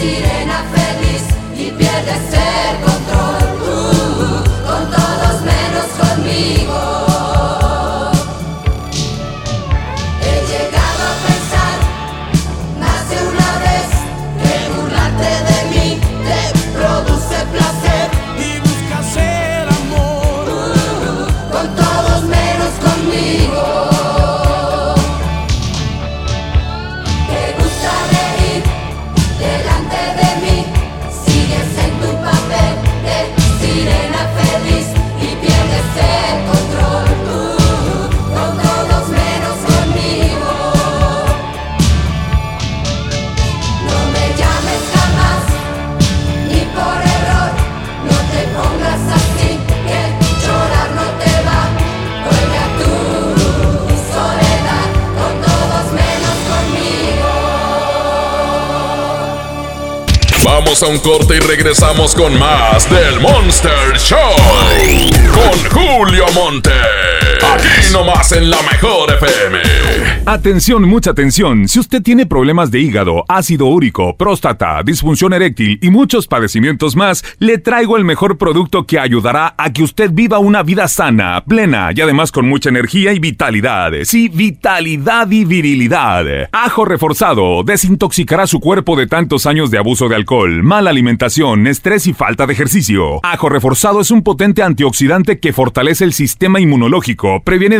sirena feliz y pierdes el Vamos a un corte y regresamos con más del Monster Show. Con Julio Monte. Aquí nomás en la mejor FM. Atención, mucha atención. Si usted tiene problemas de hígado, ácido úrico, próstata, disfunción eréctil y muchos padecimientos más, le traigo el mejor producto que ayudará a que usted viva una vida sana, plena y además con mucha energía y vitalidad. Sí, vitalidad y virilidad. Ajo reforzado desintoxicará su cuerpo de tantos años de abuso de alcohol, mala alimentación, estrés y falta de ejercicio. Ajo reforzado es un potente antioxidante que fortalece el sistema inmunológico, previene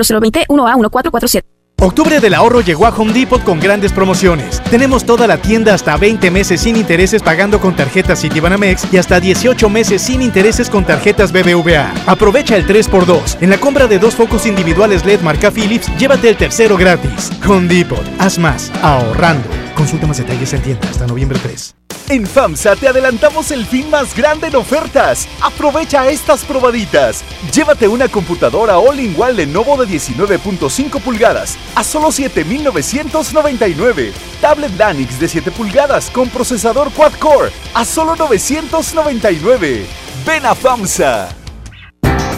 1A 1447. Octubre del ahorro llegó a Home Depot con grandes promociones. Tenemos toda la tienda hasta 20 meses sin intereses pagando con tarjetas Citibanamex y hasta 18 meses sin intereses con tarjetas BBVA. Aprovecha el 3x2. En la compra de dos focos individuales LED marca Philips, llévate el tercero gratis. Home Depot, haz más, ahorrando. Consulta más detalles en tienda hasta noviembre 3. En FAMSA te adelantamos el fin más grande en ofertas. Aprovecha estas probaditas. Llévate una computadora all-in-one Lenovo de 19.5 pulgadas a solo 7.999. Tablet Lanix de 7 pulgadas con procesador quad-core a solo 999. Ven a FAMSA.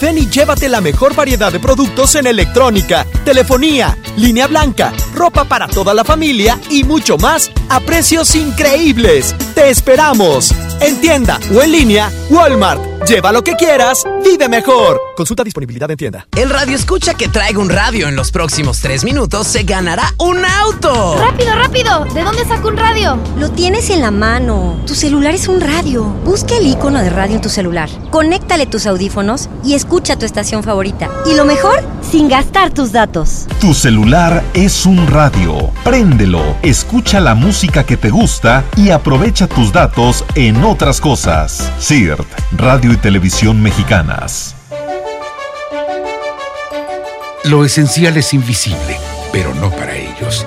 Ven y llévate la mejor variedad de productos en electrónica, telefonía, línea blanca, ropa para toda la familia y mucho más a precios increíbles. ¡Te esperamos! En tienda o en línea, Walmart. Lleva lo que quieras, vive mejor. Consulta disponibilidad en tienda. El radio escucha que traiga un radio en los próximos tres minutos se ganará un auto. ¡Rápido, rápido! ¿De dónde saco un radio? Lo tienes en la mano. Tu celular es un radio. Busca el icono de radio en tu celular. Conéctale tus audífonos y escucha tu estación favorita. Y lo mejor, sin gastar tus datos. Tu celular es un radio. Préndelo, escucha la música que te gusta y aprovecha tus datos en otras cosas. CIRT, Radio y Televisión Mexicanas. Lo esencial es invisible, pero no para ellos.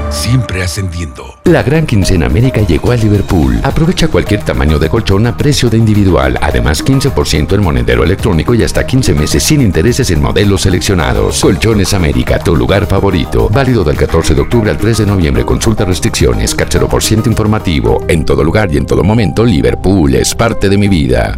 siempre ascendiendo. La gran quincena América llegó a Liverpool. Aprovecha cualquier tamaño de colchón a precio de individual. Además, 15% en monedero electrónico y hasta 15 meses sin intereses en modelos seleccionados. Colchones América, tu lugar favorito. Válido del 14 de octubre al 3 de noviembre. Consulta restricciones. Cachero por ciento informativo. En todo lugar y en todo momento, Liverpool es parte de mi vida.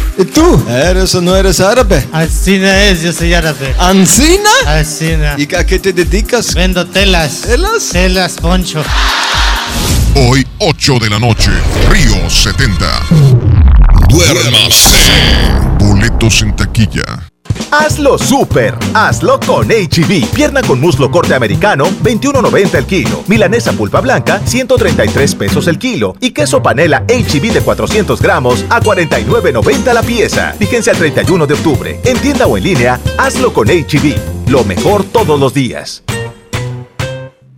¿Y tú? ¿Eres o no eres árabe? Alcina es, yo soy árabe. ¿Ancina? Alcina. ¿Y a qué te dedicas? Vendo telas. ¿Telas? Telas, poncho. Hoy, 8 de la noche, Río 70. Duérmase. Boletos en taquilla. Hazlo super, hazlo con HB. Pierna con muslo corte americano, 21.90 el kilo. Milanesa pulpa blanca, 133 pesos el kilo. Y queso panela HB de 400 gramos a 49.90 la pieza. Fíjense al 31 de octubre. En tienda o en línea, hazlo con HB. Lo mejor todos los días.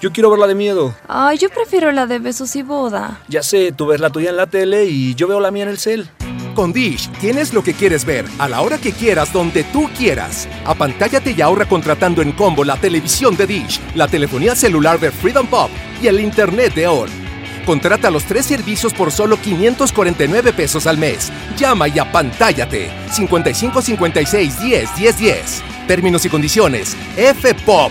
Yo quiero ver la de miedo. Ay, yo prefiero la de besos y boda. Ya sé, tú ves la tuya en la tele y yo veo la mía en el cel. Con Dish tienes lo que quieres ver, a la hora que quieras, donde tú quieras. Apantállate y ahorra contratando en combo la televisión de Dish, la telefonía celular de Freedom Pop y el internet de ON. Contrata los tres servicios por solo 549 pesos al mes. Llama y apantállate. 55 56 10 10 10. Términos y condiciones. fpop.com.mx.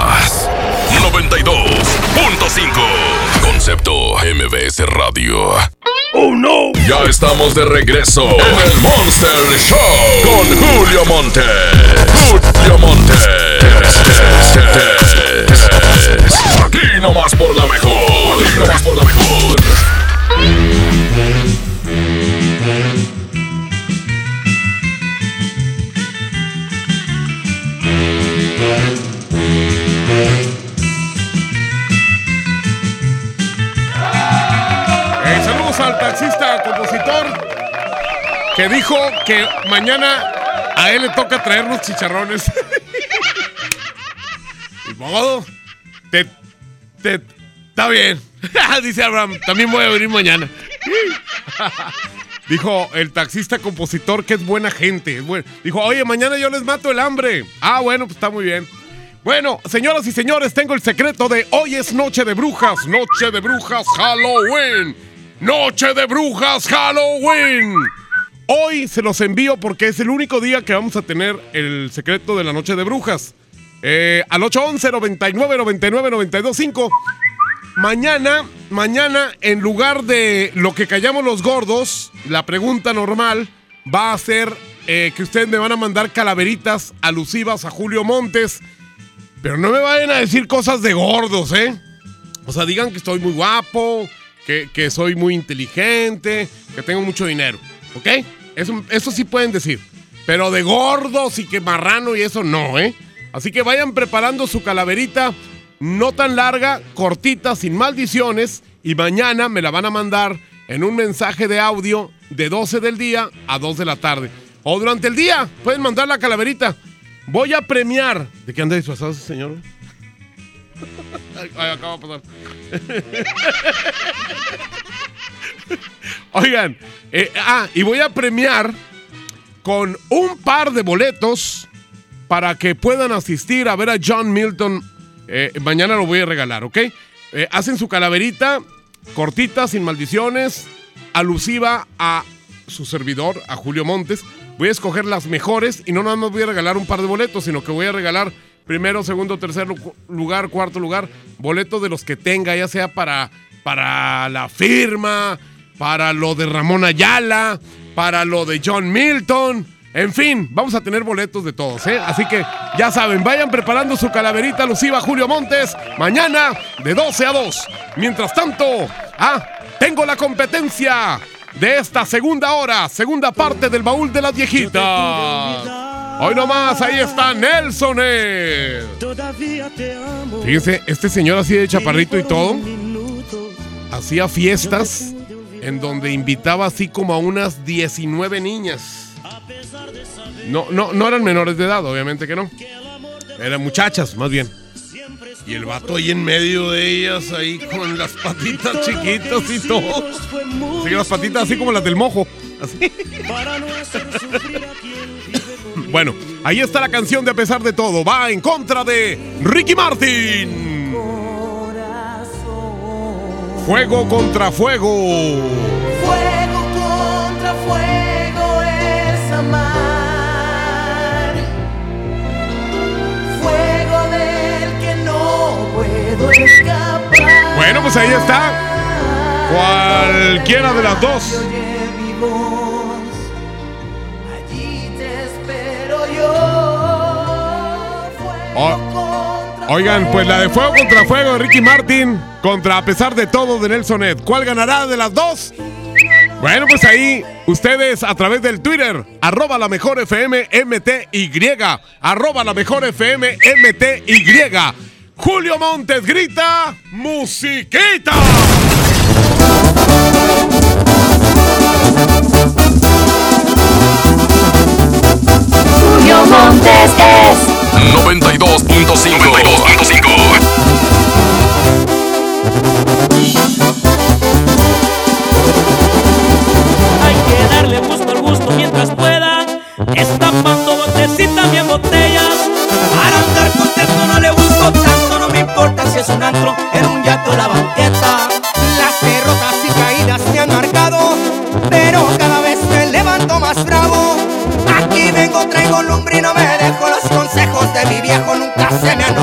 92.5. Concepto MBS Radio. ¡Oh no! Ya estamos de regreso en el Monster Show con Julio Monte. Julio Monte. Aquí nomás por la mejor. Aquí nomás por la mejor. Que dijo que mañana a él le toca traer los chicharrones. y modo, te, te, está bien. Dice Abraham, también voy a venir mañana. Dijo el taxista compositor que es buena gente. es buen- Dijo, oye, mañana yo les mato el hambre. Ah, bueno, pues está muy bien. Bueno, señoras y señores, tengo el secreto de hoy es Noche de Brujas, Noche de Brujas Halloween. Noche de Brujas Halloween. Hoy se los envío porque es el único día que vamos a tener el secreto de la Noche de Brujas. Eh, al 811 99 99 925 Mañana, mañana, en lugar de lo que callamos los gordos, la pregunta normal va a ser eh, que ustedes me van a mandar calaveritas alusivas a Julio Montes. Pero no me vayan a decir cosas de gordos, ¿eh? O sea, digan que estoy muy guapo, que, que soy muy inteligente, que tengo mucho dinero, ¿ok? Eso, eso sí pueden decir. Pero de gordos y que marrano y eso no, ¿eh? Así que vayan preparando su calaverita, no tan larga, cortita, sin maldiciones, y mañana me la van a mandar en un mensaje de audio de 12 del día a 2 de la tarde. O durante el día, pueden mandar la calaverita. Voy a premiar. ¿De qué anda disfrazado ese señor? Ay, acaba de pasar. Oigan, eh, ah, y voy a premiar con un par de boletos para que puedan asistir a ver a John Milton. Eh, mañana lo voy a regalar, ¿ok? Eh, hacen su calaverita cortita, sin maldiciones, alusiva a su servidor, a Julio Montes. Voy a escoger las mejores y no nada más voy a regalar un par de boletos, sino que voy a regalar primero, segundo, tercer lu- lugar, cuarto lugar, boletos de los que tenga, ya sea para, para la firma, para lo de Ramón Ayala, para lo de John Milton. En fin, vamos a tener boletos de todos, ¿eh? Así que ya saben, vayan preparando su calaverita alusiva a Julio Montes mañana de 12 a 2. Mientras tanto, ah, tengo la competencia de esta segunda hora, segunda parte del baúl de las viejitas. Hoy nomás, ahí está Nelson. eh. Fíjense, este señor así de chaparrito y todo, hacía fiestas en donde invitaba así como a unas 19 niñas. No, no, no eran menores de edad, obviamente que no. Eran muchachas, más bien. Y el vato ahí en medio de ellas, ahí con las patitas chiquitas y todo. Las patitas así como las del mojo. Así. Bueno, ahí está la canción de A pesar de todo. Va en contra de Ricky Martin. Fuego contra fuego. Fuego contra fuego es amar. Fuego del que no puedo escapar. Bueno, pues ahí está. Cualquiera de las dos. Allí te espero yo. Oigan, pues la de fuego contra fuego de Ricky Martin contra a pesar de todo de Nelson Ed. ¿Cuál ganará de las dos? Bueno, pues ahí ustedes a través del Twitter, arroba la mejor FM MTY, arroba la mejor FM MTY. Julio Montes grita, musiquita. Julio Montes es 92.5. Hay que darle gusto al gusto mientras pueda. Estampando botecita bien botellas. Para andar contento no le busco tanto. No me importa si es un antro, en un yate o la banqueta. Las derrotas y caídas me han marcado, pero cada vez me levanto más bravo. Aquí vengo, traigo lumbre y no me dejo los consejos de mi viejo, nunca se me han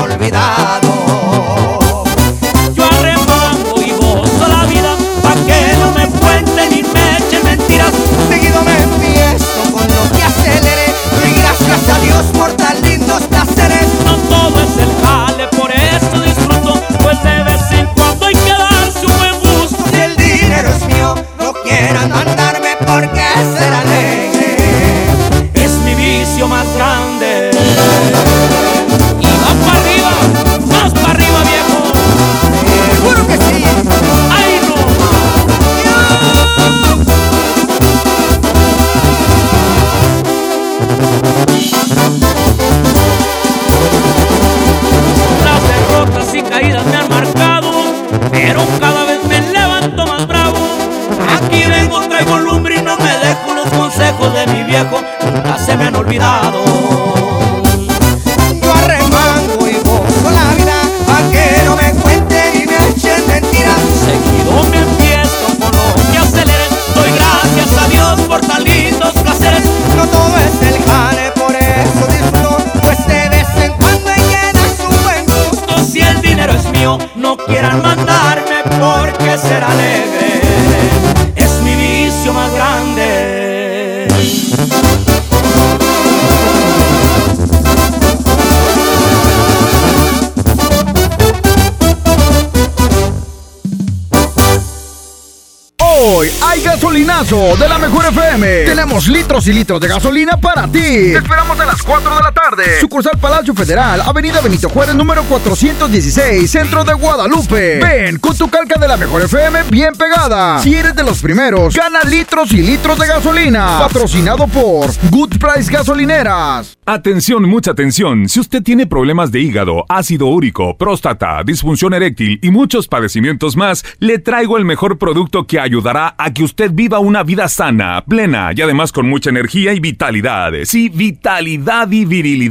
de la mejor FM. Tenemos litros y litros de gasolina para ti. Te esperamos a las 4 de la tarde. Sucursal Palacio Federal, Avenida Benito Juárez, número 416, centro de Guadalupe. Ven con tu calca de la mejor FM bien pegada. Si eres de los primeros, gana litros y litros de gasolina. Patrocinado por Good Price Gasolineras. Atención, mucha atención. Si usted tiene problemas de hígado, ácido úrico, próstata, disfunción eréctil y muchos padecimientos más, le traigo el mejor producto que ayudará a que usted viva una vida sana, plena y además con mucha energía y vitalidad. Sí, vitalidad y virilidad.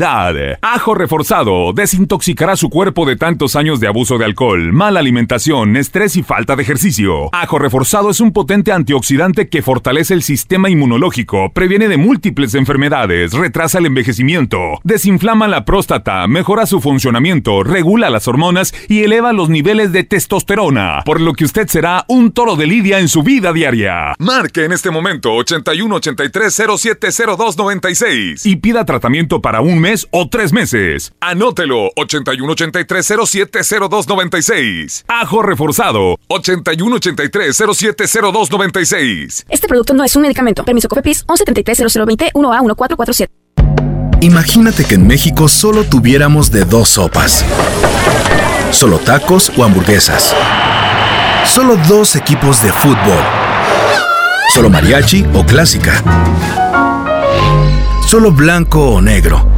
Ajo reforzado desintoxicará su cuerpo de tantos años de abuso de alcohol, mala alimentación, estrés y falta de ejercicio. Ajo reforzado es un potente antioxidante que fortalece el sistema inmunológico, previene de múltiples enfermedades, retrasa el envejecimiento, desinflama la próstata, mejora su funcionamiento, regula las hormonas y eleva los niveles de testosterona, por lo que usted será un toro de lidia en su vida diaria. Marque en este momento 81 83 0702 96 y pida tratamiento para un mes o tres meses. Anótelo 81 83 0702 96. Ajo reforzado 81 83 0702 96. Este producto no es un medicamento. Permiso COFEPRIS 1173 1A 1447. Imagínate que en México solo tuviéramos de dos sopas. Solo tacos o hamburguesas. Solo dos equipos de fútbol. Solo mariachi o clásica. Solo blanco o negro.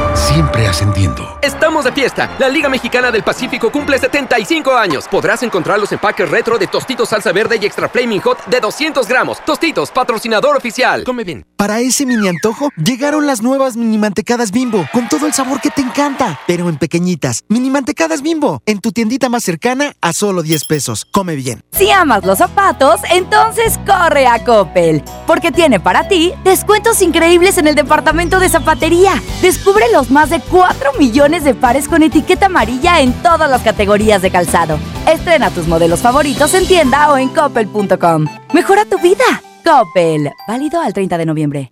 siempre ascendiendo. Estamos de fiesta. La Liga Mexicana del Pacífico cumple 75 años. Podrás encontrar los empaques retro de Tostitos Salsa Verde y Extra Flaming Hot de 200 gramos. Tostitos, patrocinador oficial. Come bien. Para ese mini antojo, llegaron las nuevas mini mantecadas bimbo, con todo el sabor que te encanta, pero en pequeñitas. Mini mantecadas bimbo, en tu tiendita más cercana a solo 10 pesos. Come bien. Si amas los zapatos, entonces corre a Coppel, porque tiene para ti descuentos increíbles en el departamento de zapatería. Descubre los más de 4 millones de pares con etiqueta amarilla en todas las categorías de calzado. Estrena tus modelos favoritos en tienda o en coppel.com. Mejora tu vida. Coppel. Válido al 30 de noviembre.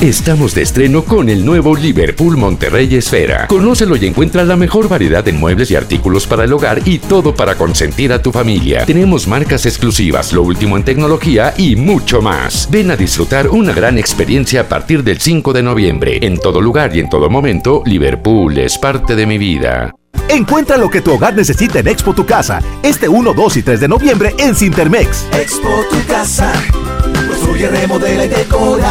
Estamos de estreno con el nuevo Liverpool Monterrey Esfera. Conócelo y encuentra la mejor variedad de muebles y artículos para el hogar y todo para consentir a tu familia. Tenemos marcas exclusivas, lo último en tecnología y mucho más. Ven a disfrutar una gran experiencia a partir del 5 de noviembre. En todo lugar y en todo momento, Liverpool es parte de mi vida. Encuentra lo que tu hogar necesita en Expo Tu Casa, este 1, 2 y 3 de noviembre en Cintermex. Expo tu casa. Construye, remodela y decora.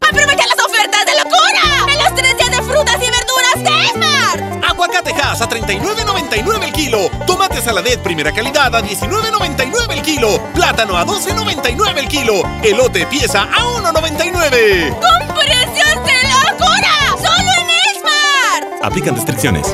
A 39.99 el kilo. Tomate saladet primera calidad a 19.99 el kilo. Plátano a 12.99 el kilo. Elote pieza a 1.99. ¡Con precios de locura! ¡Solo en Esmart! Aplican restricciones.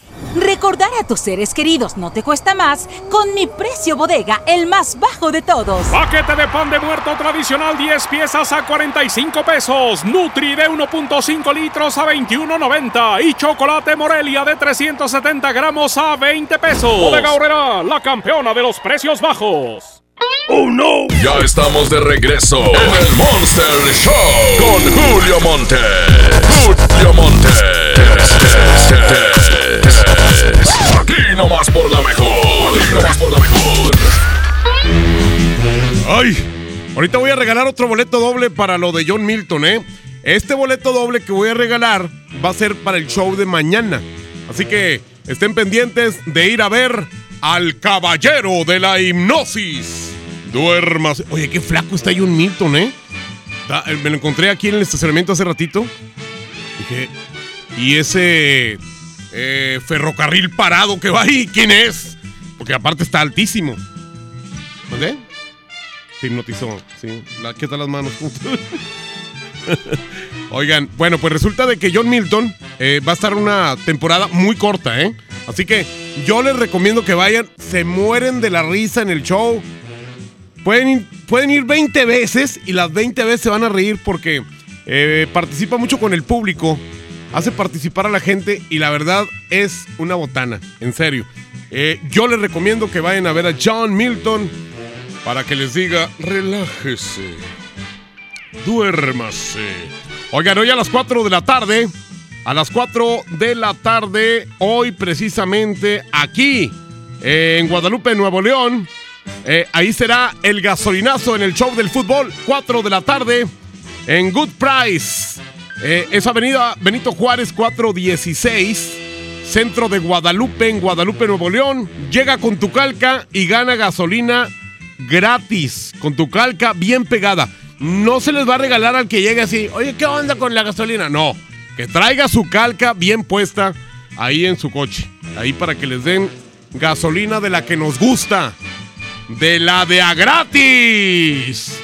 Recordar a tus seres queridos no te cuesta más con mi precio bodega, el más bajo de todos. Paquete de pan de muerto tradicional 10 piezas a 45 pesos. Nutri de 1.5 litros a 21.90. Y chocolate Morelia de 370 gramos a 20 pesos. Bodega Horrera, la campeona de los precios bajos. ¡Oh no! Ya estamos de regreso en el Monster Show con Julio Monte. Julio Monte. Aquí nomás por la mejor. Nomás por la mejor. Ay, ahorita voy a regalar otro boleto doble para lo de John Milton, ¿eh? Este boleto doble que voy a regalar va a ser para el show de mañana. Así que estén pendientes de ir a ver al caballero de la hipnosis. Duermas. Oye, qué flaco está John Milton, ¿eh? Da- Me lo encontré aquí en el estacionamiento hace ratito. ¿y ese eh, ferrocarril parado que va ahí? ¿Quién es? Porque aparte está altísimo. ¿Dónde? Te hipnotizó, sí. La, ¿Qué las manos? Oigan, bueno, pues resulta de que John Milton eh, va a estar una temporada muy corta, ¿eh? Así que yo les recomiendo que vayan. Se mueren de la risa en el show. Pueden ir, pueden ir 20 veces y las 20 veces se van a reír porque eh, participa mucho con el público. Hace participar a la gente y la verdad es una botana, en serio. Eh, yo les recomiendo que vayan a ver a John Milton para que les diga, relájese, duérmase. Oigan, hoy a las 4 de la tarde, a las 4 de la tarde, hoy precisamente aquí, eh, en Guadalupe, Nuevo León, eh, ahí será el gasolinazo en el show del fútbol, 4 de la tarde, en Good Price. Eh, es Avenida Benito Juárez 416, centro de Guadalupe, en Guadalupe, Nuevo León. Llega con tu calca y gana gasolina gratis, con tu calca bien pegada. No se les va a regalar al que llegue así, oye, ¿qué onda con la gasolina? No, que traiga su calca bien puesta ahí en su coche, ahí para que les den gasolina de la que nos gusta, de la de a gratis.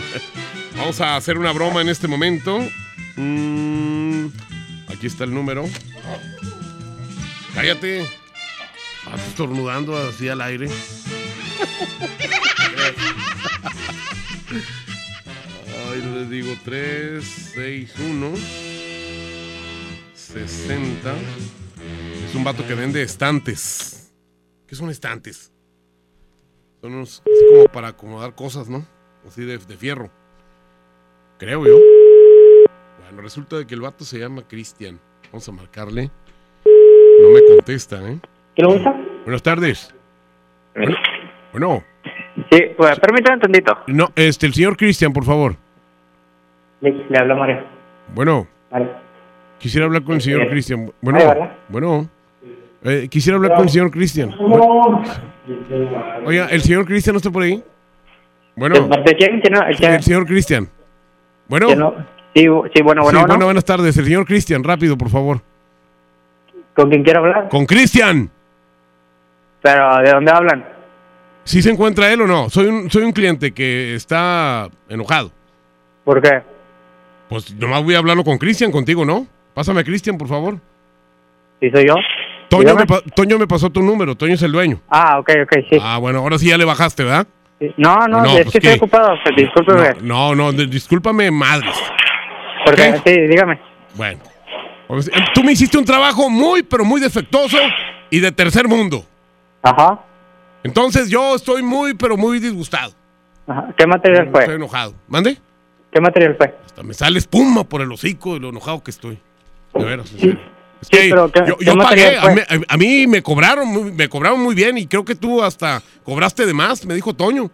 Vamos a hacer una broma en este momento. Mm, aquí está el número. Cállate. Ah, tú estornudando así al aire. Ay, les digo 3, 6, 1, 60. Es un vato que vende estantes. ¿Qué son estantes? Son unos así como para acomodar cosas, ¿no? Así de, de fierro. Creo yo. Bueno, resulta de que el vato se llama Cristian. Vamos a marcarle. No me contesta, ¿eh? ¿Qué lo gusta? Buenas tardes. Bueno. bueno. Sí, pues permítame un tantito. No, este, el señor Cristian, por favor. Le, le habla Mario. Bueno. Vale. Quisiera hablar con el señor Eh, Cristian. Bueno. Bueno. Eh, quisiera hablar con el señor Cristian. Oiga, ¿el señor Cristian no está por ahí? Bueno. ¿De quién? ¿Quién no? El señor Cristian. Bueno. ¿Quién no? Sí, sí, bueno, bueno, Sí, bueno. buenas tardes. El señor Cristian, rápido, por favor. ¿Con quién quiero hablar? Con Cristian. Pero, ¿de dónde hablan? ¿Sí se encuentra él o no? Soy un, soy un cliente que está enojado. ¿Por qué? Pues nomás voy a hablarlo con Cristian, contigo, ¿no? Pásame a Cristian, por favor. ¿Sí soy yo? Toño me, Toño me pasó tu número, Toño es el dueño. Ah, ok, ok, sí. Ah, bueno, ahora sí ya le bajaste, ¿verdad? No, no, No, es pues estoy ocupado, pues, discúlpeme. No, no, de- discúlpame, madres. ¿Por qué? Sí, dígame. Bueno. Tú me hiciste un trabajo muy, pero muy defectuoso y de tercer mundo. Ajá. Entonces yo estoy muy, pero muy disgustado. Ajá. ¿Qué material Estoy fue? enojado. ¿Mande? ¿Qué material fue? Hasta me sale espuma por el hocico de lo enojado que estoy. De veras, en serio. que pero ¿qué- yo, qué yo pagué, a mí, a mí me cobraron, me cobraron muy bien y creo que tú hasta cobraste de más, me dijo Toño.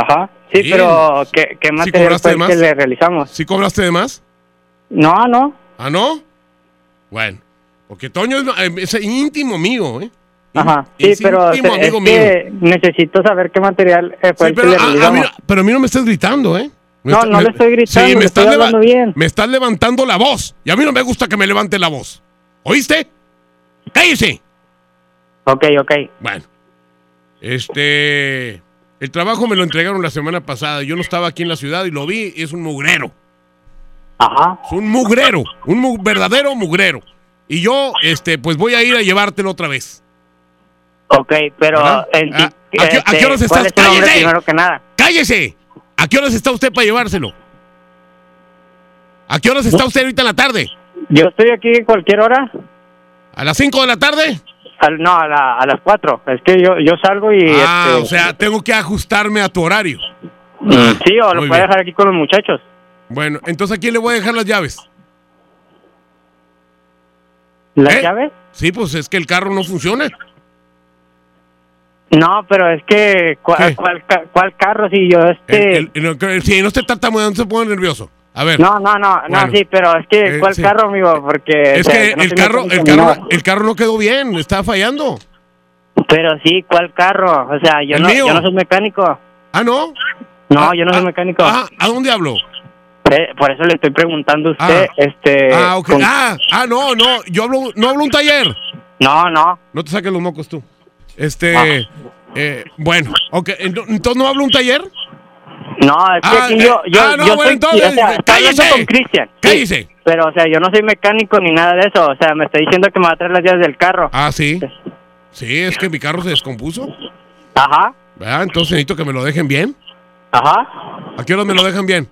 Ajá. Sí, pero ¿qué, qué material fue el que le realizamos? ¿Sí cobraste de más? No, no. ¿Ah, no? Bueno, porque Toño es, eh, es íntimo mío, ¿eh? Ajá. Sí, Es pero íntimo es amigo que necesito saber qué material eh, fue Sí, el que le a- a mí realizamos. no- pero a mí no me estás gritando, ¿eh? Me No, está- no le estoy gritando, Sí, me estás, hablando bien. me estás levantando la voz. Y a mí no me gusta que me levante la voz. ¿Oíste? ¡Cállese! Ok, ok. Bueno. Este... El trabajo me lo entregaron la semana pasada. Yo no estaba aquí en la ciudad y lo vi. y Es un mugrero. Ajá. Es un mugrero. Un mu- verdadero mugrero. Y yo, este, pues voy a ir a llevártelo otra vez. Ok, pero... En- Ah, ¿a qué- a qué horas ¿Cuál estás? es ¡Cállese! primero que nada? ¡Cállese! ¿A qué horas está usted para llevárselo? ¿A qué horas está usted ahorita en la tarde? Yo estoy aquí en cualquier hora. ¿A las 5 de la tarde? Al- no, a, la- a las 4. Es que yo, yo salgo y... Ah, este, o sea, tengo que ajustarme a tu horario. mm, Sí, o lo puede bien. dejar aquí con los muchachos. Bueno, entonces ¿a quién le voy a dejar las llaves? ¿Las ¿Eh? llaves? Sí, pues es que el carro no funciona. No, pero es que... ¿Cuál, cuál, cuál carro? Si yo este... El- el- el- si no tartamudeando, no se pone nervioso. A ver. No, no, no, no, sí, pero es que, Eh, ¿cuál sí. carro, amigo? Porque... Es o sea, que no el carro, el carro, el carro no quedó bien, está fallando. Pero sí, ¿cuál carro? O sea, yo, no, yo no soy mecánico. Ah, ¿no? No, yo no soy mecánico. Ah, ¿a dónde hablo? Eh, por eso le estoy preguntando a usted, Ah. este... Ah, ok. con- Ah, ah, no, no, yo hablo, no hablo un taller. No, no. No te saques los mocos tú. Este, Ah. eh, bueno, ok, ento- entonces no hablo un taller. No, es que Ah, aquí eh, yo, yo, ah, no, yo bueno, soy, entonces, o sea, cállese. con Cristian. sí, Cállese. pero, o sea, yo no soy mecánico ni nada de eso. O sea, me está diciendo que me va a traer las llaves del carro. Ah, sí. Sí, es que mi carro se descompuso. Ajá. ¿Verdad? Entonces necesito que me lo dejen bien. Ajá. ¿A qué hora me lo dejan bien?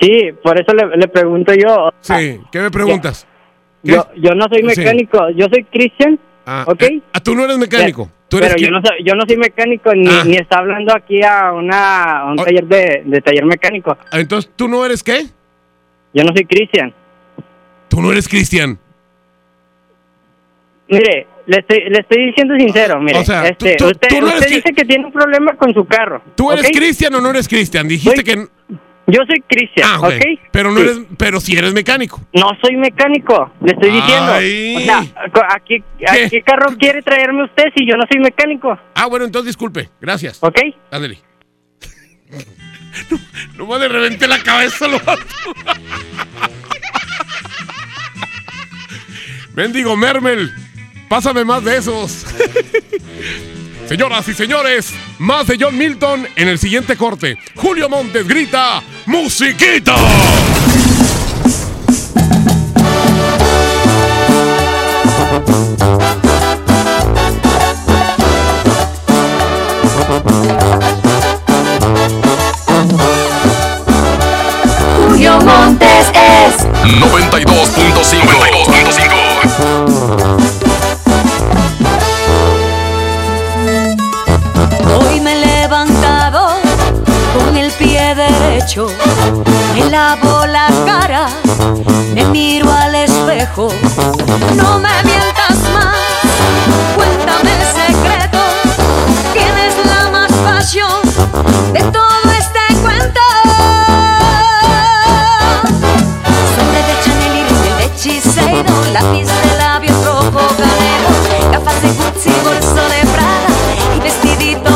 Sí, por eso le, le pregunto yo. Sí, ¿qué me preguntas? Yo, yo no soy Sí. mecánico, yo soy Cristian, Ah, ¿ok? eh, ah, tú no eres mecánico. Tú eres pero yo no, soy, yo no soy mecánico ni, Ah. ni está hablando aquí a, una, a un taller de, de taller mecánico. Ah, Entonces, ¿tú no eres qué? Yo no soy Cristian. Tú no eres Cristian. Mire, le estoy, le estoy diciendo sincero, mire. O sea, tú- este, tú- usted tú no usted dice que tiene un problema con su carro. ¿Tú eres. Cristian o no eres Cristian? Dijiste que... Yo soy Cristian, Ah, ok. ¿ok? Pero no Sí. eres, pero sí eres mecánico. No soy mecánico, le estoy diciendo. Ay. O sea, ¿a qué, a ¿Qué? carro quiere traerme usted si yo no soy mecánico? Ah, bueno, entonces disculpe. Gracias. ¿Ok? Ándale. No, no me le reventé la cabeza, lo vato. Mendigo Mermel, pásame más de esos. Señoras y señores, más de John Milton en el siguiente corte. Julio Montes grita, ¡Musiquita! Julio Montes es 92.5 me lavo la cara, me miro al espejo. No me mientas más, cuéntame el secreto. Tienes la más pasión de todo este cuento. Sobre de Chanel y de Shiseido, lápiz de labios rojo canela, gafas de Gucci, bolso de Prada y vestidito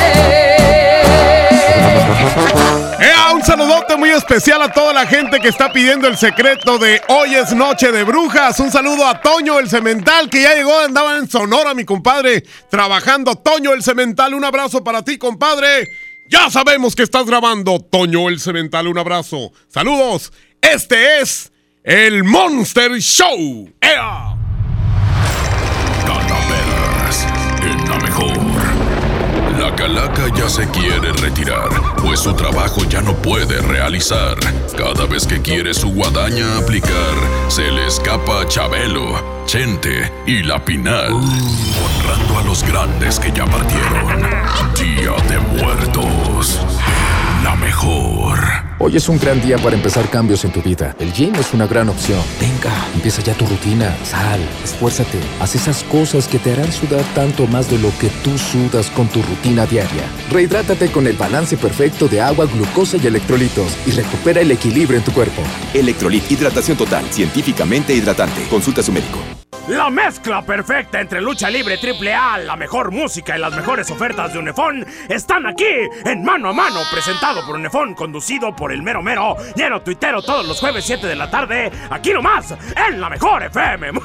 Muy especial a toda la gente que está pidiendo el secreto de Hoy es Noche de Brujas. Un saludo a Toño el Cemental que ya llegó, andaba en Sonora, mi compadre, trabajando. Toño el Cemental, un abrazo para ti, compadre. Ya sabemos que estás grabando, Toño el Cemental, un abrazo. Saludos. Este es el Monster Show. ¡Ea! Calaca ya se quiere retirar, pues su trabajo ya no puede realizar. Cada vez que quiere su guadaña aplicar, se le escapa Chabelo, Chente y La Pinal. Honrando a los grandes que ya partieron. Día de Muertos. La mejor. Hoy es un gran día para empezar cambios en tu vida. El gym es una gran opción. Venga, empieza ya tu rutina. Sal, esfuérzate. Haz esas cosas que te harán sudar tanto más de lo que tú sudas con tu rutina diaria. Rehidrátate con el balance perfecto de agua, glucosa y electrolitos y recupera el equilibrio en tu cuerpo. Electrolit, hidratación total, científicamente hidratante. Consulta a su médico. La mezcla perfecta entre lucha libre triple A, la mejor música y las mejores ofertas de Unefón están aquí en Mano a Mano, presentado por Unefón, conducido por el mero mero, lleno tuitero todos los jueves 7 de la tarde, aquí nomás, en la mejor FM.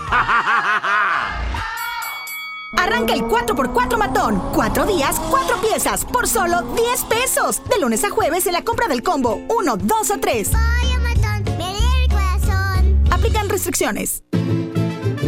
Arranca el 4x4 matón. 4 días, 4 piezas, por solo 10 pesos. De lunes a jueves en la compra del combo 1, 2 o 3. Aplican restricciones.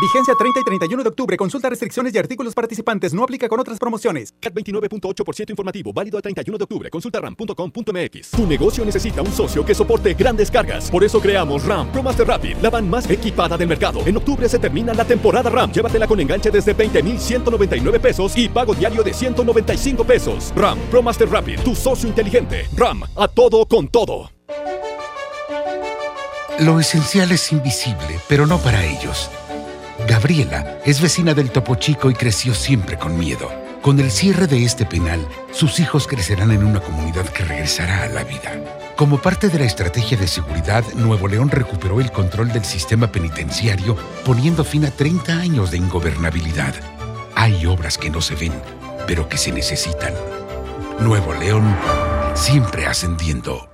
Vigencia 30 y 31 de octubre. Consulta restricciones y artículos participantes. No aplica con otras promociones. CAT 29.8% informativo. Válido al 31 de octubre. Consulta ram.com.mx. Tu negocio necesita un socio que soporte grandes cargas. Por eso creamos RAM Pro Master Rapid, la van más equipada del mercado. En octubre se termina la temporada RAM. Llévatela con enganche desde 20,199 pesos y pago diario de 195 pesos. RAM Pro Master Rapid, tu socio inteligente. RAM, a todo con todo. Lo esencial es invisible, pero no para ellos. Gabriela es vecina del Topo Chico y creció siempre con miedo. Con el cierre de este penal, sus hijos crecerán en una comunidad que regresará a la vida. Como parte de la estrategia de seguridad, Nuevo León recuperó el control del sistema penitenciario, poniendo fin a 30 años de ingobernabilidad. Hay obras que no se ven, pero que se necesitan. Nuevo León, siempre ascendiendo.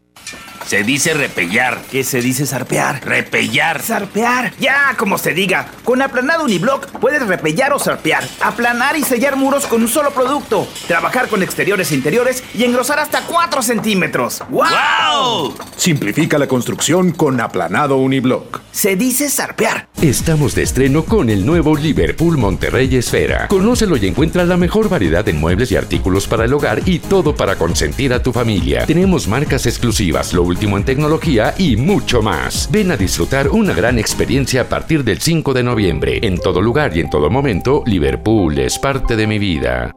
Se dice repellar. ¿Qué se dice zarpear? Repellar. Zarpear. Ya, como se diga. Con aplanado uniblock puedes repellar o zarpear. Aplanar y sellar muros con un solo producto. Trabajar con exteriores e interiores y engrosar hasta 4 centímetros. ¡Wow! Simplifica la construcción con aplanado uniblock. Se dice zarpear. Estamos de estreno con el nuevo Liverpool Monterrey Esfera. Conócelo y encuentra la mejor variedad de muebles y artículos para el hogar y todo para consentir a tu familia. Tenemos marcas exclusivas, lo último en tecnología y mucho más. Ven a disfrutar una gran experiencia a partir del 5 de noviembre. En todo lugar y en todo momento, Liverpool es parte de mi vida.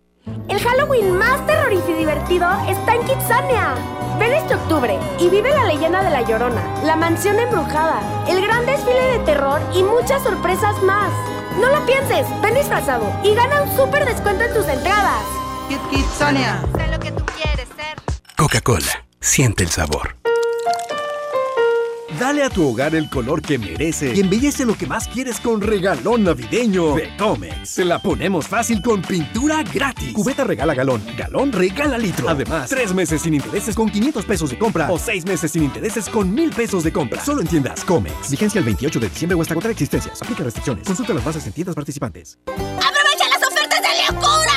El Halloween más terrorífico y divertido está en Kitsania. Ven este octubre y vive la leyenda de La Llorona, la mansión embrujada, el gran desfile de terror y muchas sorpresas más. No lo pienses, ven disfrazado y gana un súper descuento en tus entradas. Kit Kitsania. Sé lo que tú quieres ser. Coca-Cola, siente el sabor. Dale a tu hogar el color que merece y embellece lo que más quieres con regalón navideño de Comex. Se la ponemos fácil con pintura gratis. Cubeta regala galón, galón regala litro. Además, tres meses sin intereses con 500 pesos de compra o seis meses sin intereses con 1000 pesos de compra. Solo en tiendas Comex. Vigencia el 28 de diciembre o hasta agotar existencias. Aplica restricciones. Consulta las bases en tiendas participantes. ¡Aprovecha las ofertas de locura, locura!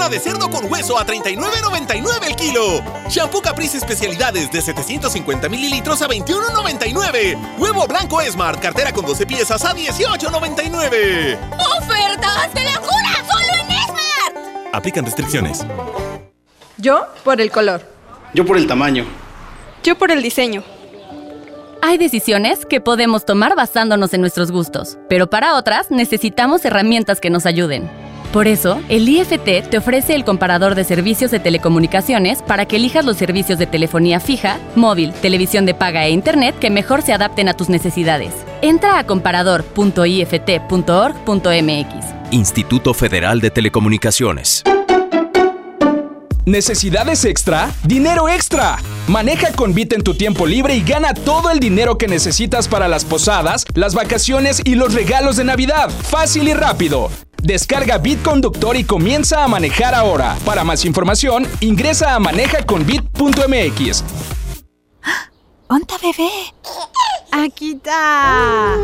Pierna de cerdo con hueso a 39.99 el kilo. Shampoo Caprice especialidades de 750 mililitros a 21.99. Huevo blanco Smart, cartera con 12 piezas a 18.99. ¡Ofertas de locura! ¡Solo en Smart! Aplican restricciones. Yo por el color. Yo por el tamaño. Yo por el diseño. Hay decisiones que podemos tomar basándonos en nuestros gustos, pero para otras necesitamos herramientas que nos ayuden. Por eso, el IFT te ofrece el comparador de servicios de telecomunicaciones para que elijas los servicios de telefonía fija, móvil, televisión de paga e internet que mejor se adapten a tus necesidades. Entra a comparador.ift.org.mx. Instituto Federal de Telecomunicaciones. ¿Necesidades extra? ¡Dinero extra! Maneja con Bit en tu tiempo libre y gana todo el dinero que necesitas para las posadas, las vacaciones y los regalos de Navidad. Fácil y rápido. Descarga Bit Conductor y comienza a manejar ahora. Para más información, ingresa a manejaconbit.mx. ¡Onta bebé! Aquí está.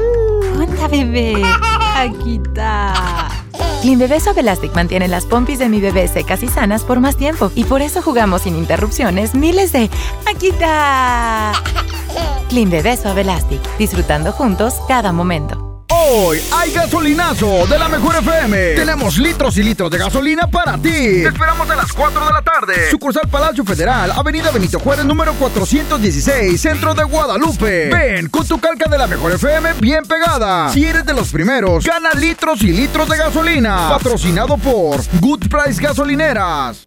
¡Onta bebé! Aquí está. Clean Bebé Suave Elastic mantiene las pompis de mi bebé secas y sanas por más tiempo y por eso jugamos sin interrupciones miles de ¡Aquí está! Clean Bebé Suave Elastic, disfrutando juntos cada momento. Hoy hay gasolinazo de la Mejor FM. Tenemos litros y litros de gasolina para ti. Te esperamos a las 4 de la tarde. Sucursal Palacio Federal, Avenida Benito Juárez, número 416, Centro de Guadalupe. Ven con tu calca de la Mejor FM bien pegada. Si eres de los primeros, gana litros y litros de gasolina. Patrocinado por Good Price Gasolineras.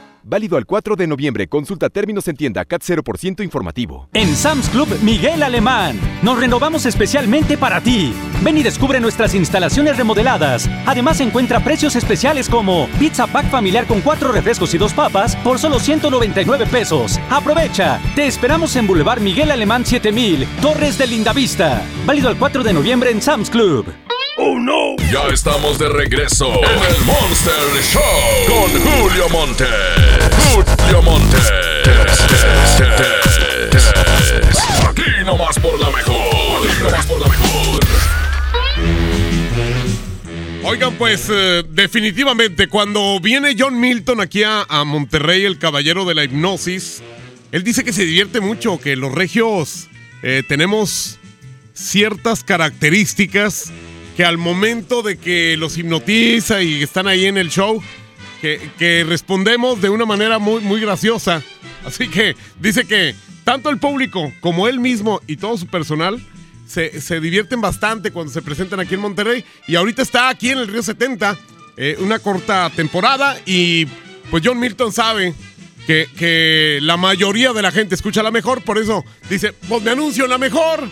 Válido al 4 de noviembre. Consulta términos en tienda CAT 0% informativo. En Sam's Club Miguel Alemán, nos renovamos especialmente para ti. Ven y descubre nuestras instalaciones remodeladas. Además encuentra precios especiales como pizza pack familiar con cuatro refrescos y dos papas por solo 199 pesos. Aprovecha. Te esperamos en Boulevard Miguel Alemán 7000, Torres de Lindavista. Válido al 4 de noviembre en Sam's Club. ¡Oh, no! Ya estamos de regreso en el Monster Show con Julio Monte. Aquí nomás por la mejor. Oigan, pues eh, definitivamente cuando viene John Milton aquí a, a Monterrey, el caballero de la hipnosis, él dice que se divierte mucho, que los regios eh, tenemos ciertas características que al momento de que los hipnotiza y están ahí en el show, que, respondemos de una manera muy, muy graciosa. Así que dice que tanto el público como él mismo y todo su personal se, se divierten bastante cuando se presentan aquí en Monterrey. Y ahorita está aquí en el Río 70 eh, una corta temporada y pues John Milton sabe que, que la mayoría de la gente escucha la mejor, por eso dice, pues me anuncio en la mejor,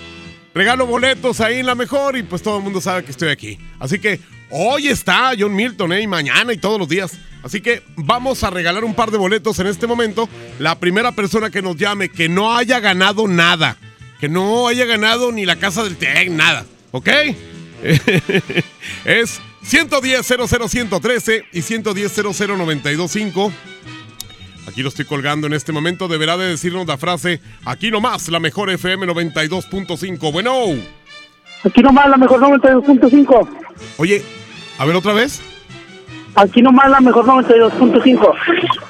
regalo boletos ahí en la mejor y pues todo el mundo sabe que estoy aquí. Así que hoy está John Milton, ¿eh? y mañana y todos los días. Así que vamos a regalar un par de boletos en este momento. La primera persona que nos llame que no haya ganado nada, que no haya ganado ni la casa del TEC, nada, ¿ok? es 110 00113 y 110 00925. Aquí lo estoy colgando en este momento. Deberá de decirnos la frase, aquí nomás, la mejor FM 92.5. Bueno. Aquí nomás, la mejor 92.5. Oye, a ver otra vez. Aquí nomás, la mejor 92.5.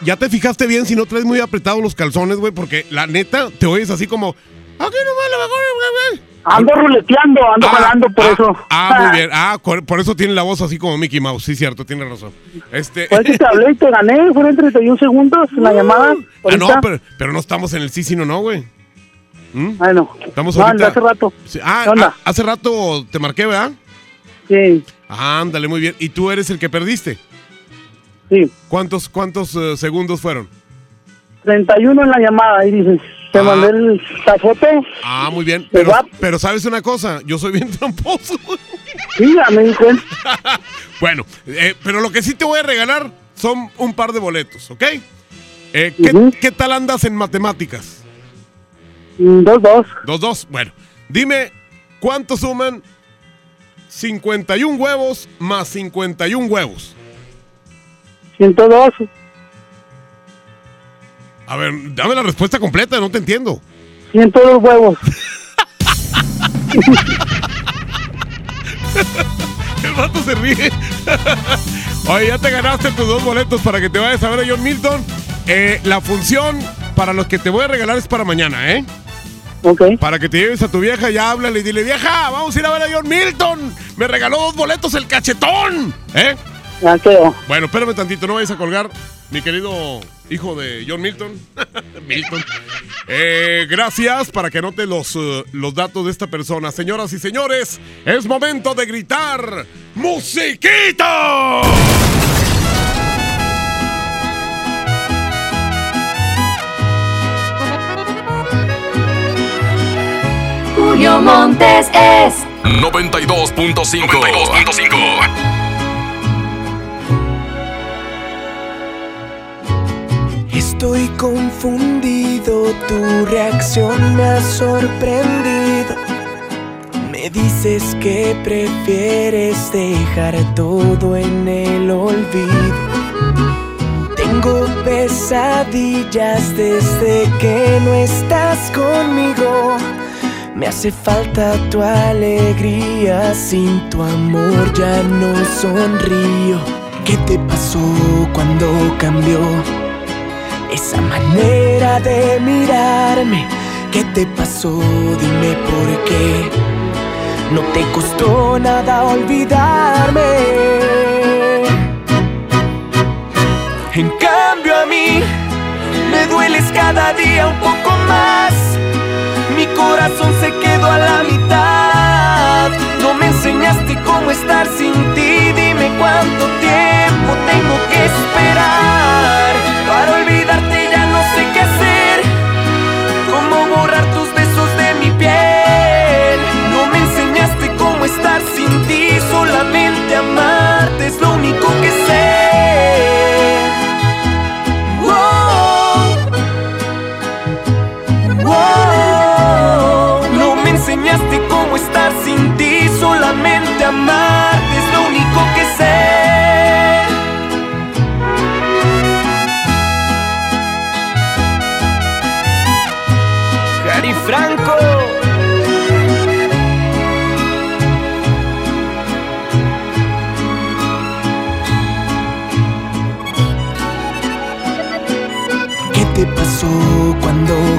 ¿Ya te fijaste bien si no traes muy apretados los calzones, güey? Porque la neta, te oyes así como, aquí nomás, la mejor FM. Ando ruleteando, ando Ah, jalando por ah, eso. Ah, muy bien. Ah, por eso tiene la voz así como Mickey Mouse. Sí, cierto, tiene razón. Este. Pues que te hablé y te gané, fueron 31 segundos la llamada. Ah, no, pero, pero no estamos en el sí, sino no, güey. ¿Mm? Bueno, Estamos no, ahorita. hace rato. Sí, ah, ¿Qué onda? ah, hace rato te marqué, ¿verdad? Sí. Ah, ándale, muy bien. ¿Y tú eres el que perdiste? Sí. ¿Cuántos, cuántos eh, segundos fueron? 31 en la llamada, ahí dices. Te mandé el- la foto. Ah, muy bien. Pero, pero ¿sabes una cosa? Yo soy bien tramposo. Sí, ya me di cuenta. bueno, eh, pero lo que sí te voy a regalar son un par de boletos, ¿ok? Eh, ¿qué, qué tal andas en matemáticas? Mm, Dos, dos. Dos, dos. Bueno, dime, ¿cuánto suman 51 huevos más 51 huevos? 102. A ver, dame la respuesta completa, no te entiendo. 102 huevos. El vato se ríe. Oye, ya te ganaste tus dos boletos para que te vayas a ver a John Milton. Eh, la función para los que te voy a regalar es para mañana, ¿eh? Ok. Para que te lleves a tu vieja, ya háblale y dile, vieja, vamos a ir a ver a John Milton. Me regaló dos boletos el cachetón. ¿Eh? Quedó. Bueno, espérame tantito, no vayas a colgar, mi querido hijo de John Milton. Milton. Eh, gracias para que anote los, eh, los datos de esta persona. Señoras y señores, es momento de gritar ¡Musiquita! Julio Montes es 92.5. 92.5. Estoy confundido, tu reacción me ha sorprendido. Me dices que prefieres dejar todo en el olvido. Tengo pesadillas desde que no estás conmigo. Me hace falta tu alegría, sin tu amor ya no sonrío. ¿Qué te pasó cuando cambió? Esa manera de mirarme, ¿qué te pasó? Dime por qué. No te costó nada olvidarme. En cambio a mí, me dueles cada día un poco más. Quedó a la mitad. No me enseñaste cómo estar sin ti. Dime cuánto tiempo tengo que esperar.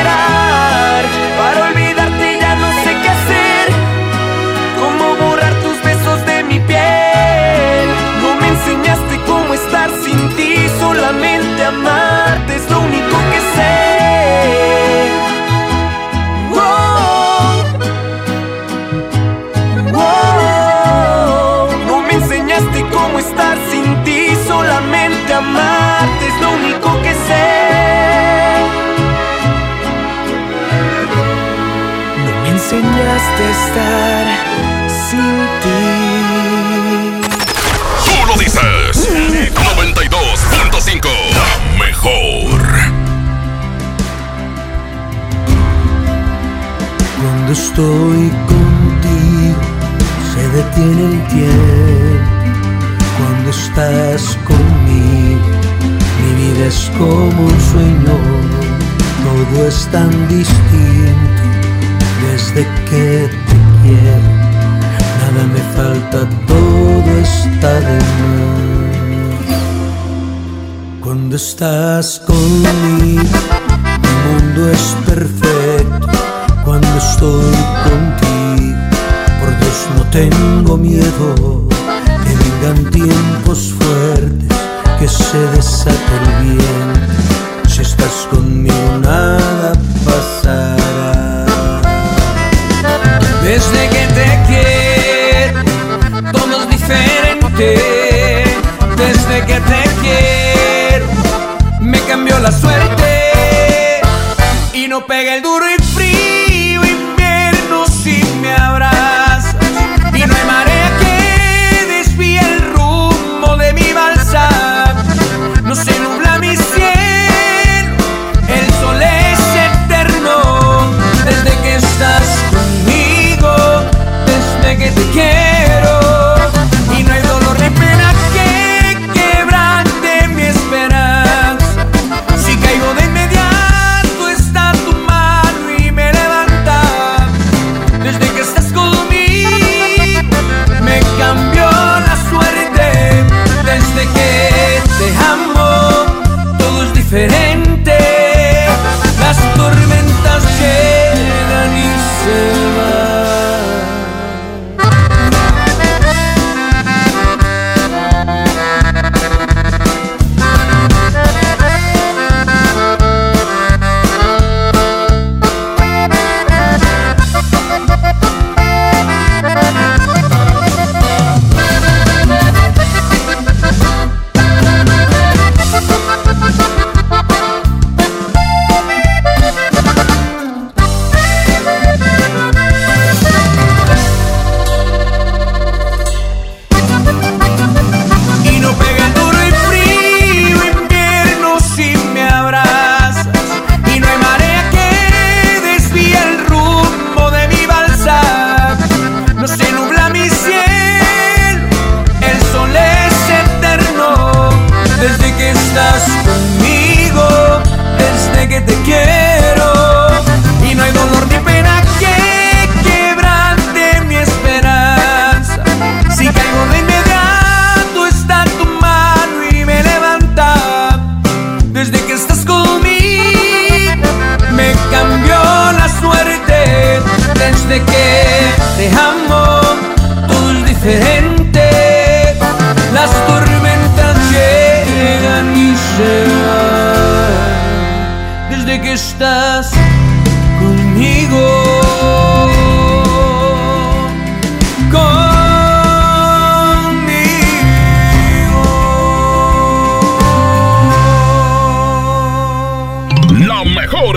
esperar para olvidar. Estar sin ti. Tú lo dices. 92.5. La mejor. Cuando estoy contigo se detiene el tiempo. Cuando estás conmigo mi vida es como un sueño. Todo es tan distinto desde que te quiero. Nada me falta, todo está de más. Cuando estás conmigo mi mundo es perfecto cuando estoy contigo. Por Dios no tengo miedo que vengan tiempos fuertes, que se desate el. Si estás conmigo nada pasará. Desde que te quiero, todo es diferente. Desde que te quiero, me cambió la suerte. Y no pega el duro y frío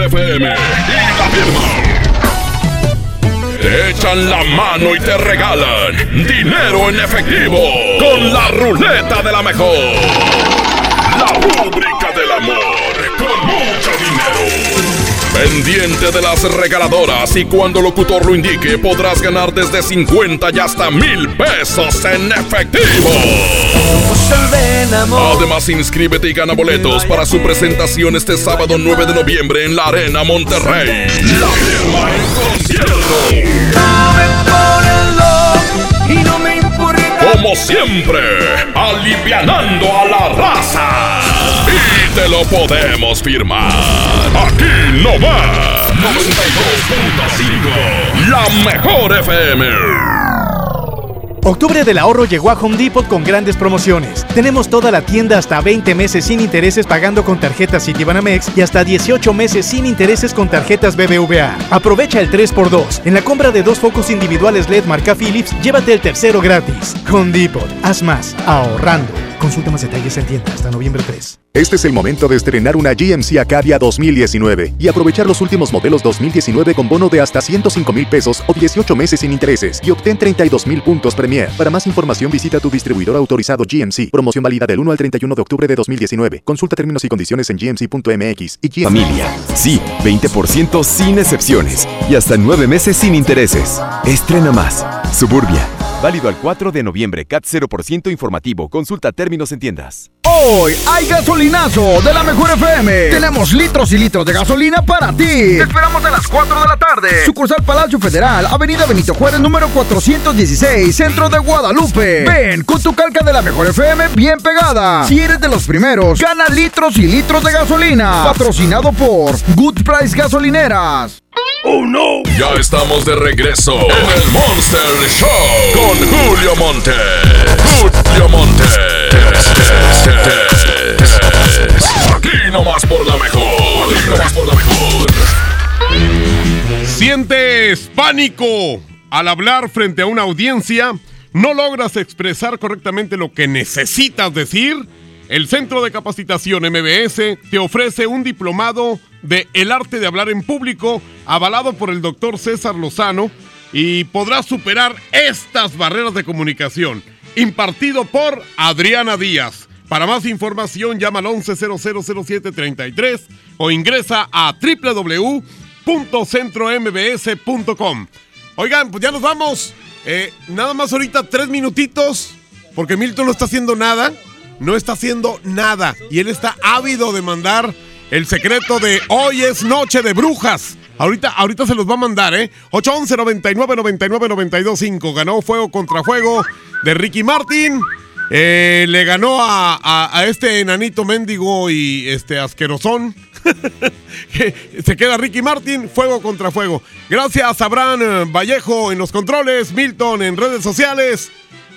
FM y la firma. Te echan la mano y te regalan dinero en efectivo con la ruleta de la mejor. La rúbrica del amor con mucho dinero. Pendiente de las regaladoras y cuando el locutor lo indique podrás ganar desde 50 y hasta mil pesos en efectivo. Además inscríbete y gana boletos para su presentación este sábado 9 de noviembre en la Arena Monterrey. La firma en concierto. Como siempre, alivianando a la raza. Y te lo podemos firmar. Aquí no más. 92.5. La mejor FM. Octubre del ahorro llegó a Home Depot con grandes promociones. Tenemos toda la tienda hasta 20 meses sin intereses pagando con tarjetas Citibanamex y hasta 18 meses sin intereses con tarjetas BBVA. Aprovecha el 3x2. En la compra de dos focos individuales LED marca Philips, llévate el tercero gratis. Home Depot. Haz más. Ahorrando. Consulta más detalles en tienda hasta noviembre 3. Este es el momento de estrenar una GMC Acadia 2019 y aprovechar los últimos modelos 2019 con bono de hasta 105 mil pesos o 18 meses sin intereses y obtén 32 mil puntos Premier. Para más información visita tu distribuidor autorizado GMC. Promoción válida del 1 al 31 de octubre de 2019. Consulta términos y condiciones en gmc.mx y GMC. Familia, sí, 20% sin excepciones y hasta 9 meses sin intereses. Estrena más. Suburbia. Válido al 4 de noviembre. CAT 0% informativo. Consulta términos en tiendas. Hoy hay gasolinazo de la mejor FM. Tenemos litros y litros de gasolina para ti. Te esperamos a las 4 de la tarde. Sucursal Palacio Federal, Avenida Benito Juárez, número 416, centro de Guadalupe. Ven con tu calca de la mejor FM bien pegada. Si eres de los primeros, gana litros y litros de gasolina. Patrocinado por Good Price Gasolineras. ¡Oh, no! Ya estamos de regreso en el Monster Show con Julio Monte. Julio Monte. ¿Sientes pánico al hablar frente a una audiencia? ¿No logras expresar correctamente lo que necesitas decir? El Centro de Capacitación MBS te ofrece un diplomado de El arte de hablar en público, avalado por el doctor César Lozano, y podrás superar estas barreras de comunicación, impartido por Adriana Díaz. Para más información, llama al 11000733 o ingresa a www.centrombs.com. Oigan, pues ya nos vamos. Eh, nada más ahorita tres minutitos, porque Milton no está haciendo nada. No está haciendo nada. Y él está ávido de mandar el secreto de hoy es noche de brujas. Ahorita, ahorita se los va a mandar, ¿eh? 811 99 99 92 5. Ganó Fuego contra Fuego de Ricky Martin. Eh, le ganó a, a- este enanito mendigo y este asquerosón. se queda Ricky Martin, fuego contra fuego. Gracias a eh, Vallejo en los controles, Milton en redes sociales,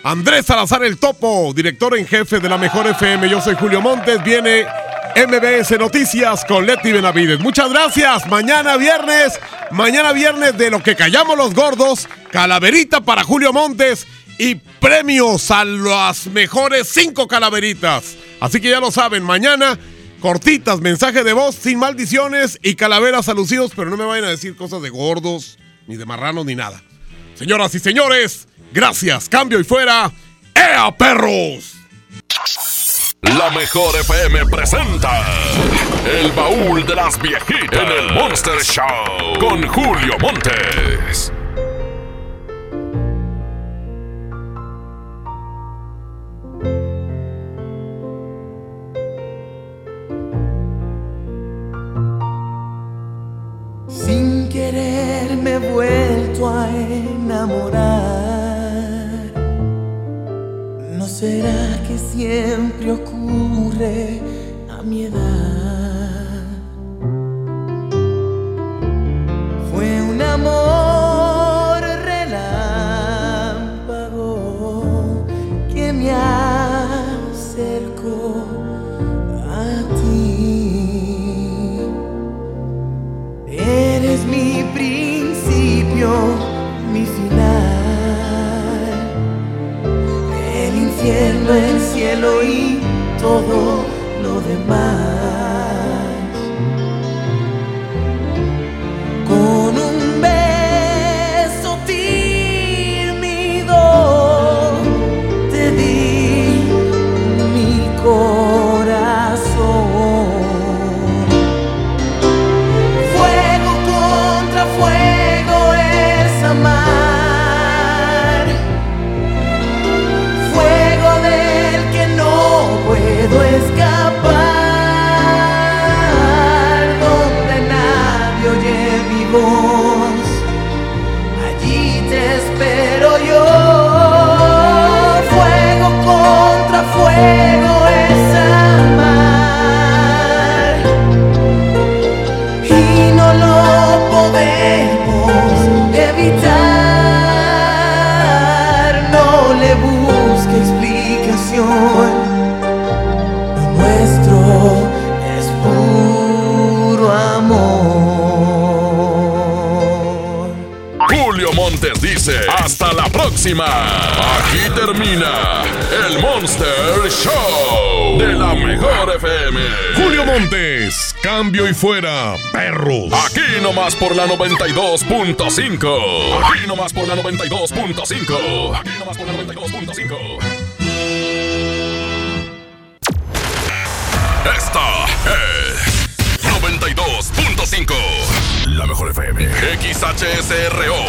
Andrés Salazar el Topo, director en jefe de la Mejor FM. Yo soy Julio Montes, viene MBS Noticias con Leti Benavides. Muchas gracias. Mañana viernes, mañana viernes de lo que callamos los gordos, calaverita para Julio Montes y premios a las mejores cinco calaveritas. Así que ya lo saben, mañana cortitas, mensaje de voz sin maldiciones y calaveras alusivos, pero no me vayan a decir cosas de gordos, ni de marranos, ni nada. Señoras y señores, gracias, cambio y fuera. ¡Ea, perros! La mejor FM presenta El baúl de las viejitas en el Monster Show con Julio Montes. Sin querer me he vuelto a enamorar. ¿No será siempre ocurre a mi edad? Cielo y todo próxima. Aquí termina el Monster Show de la mejor FM. Julio Montes, cambio y fuera, perros. Aquí nomás por la 92.5. Aquí nomás por la 92.5. Aquí nomás por la 92.5. Esta es 92.5. La mejor FM. XHSRO.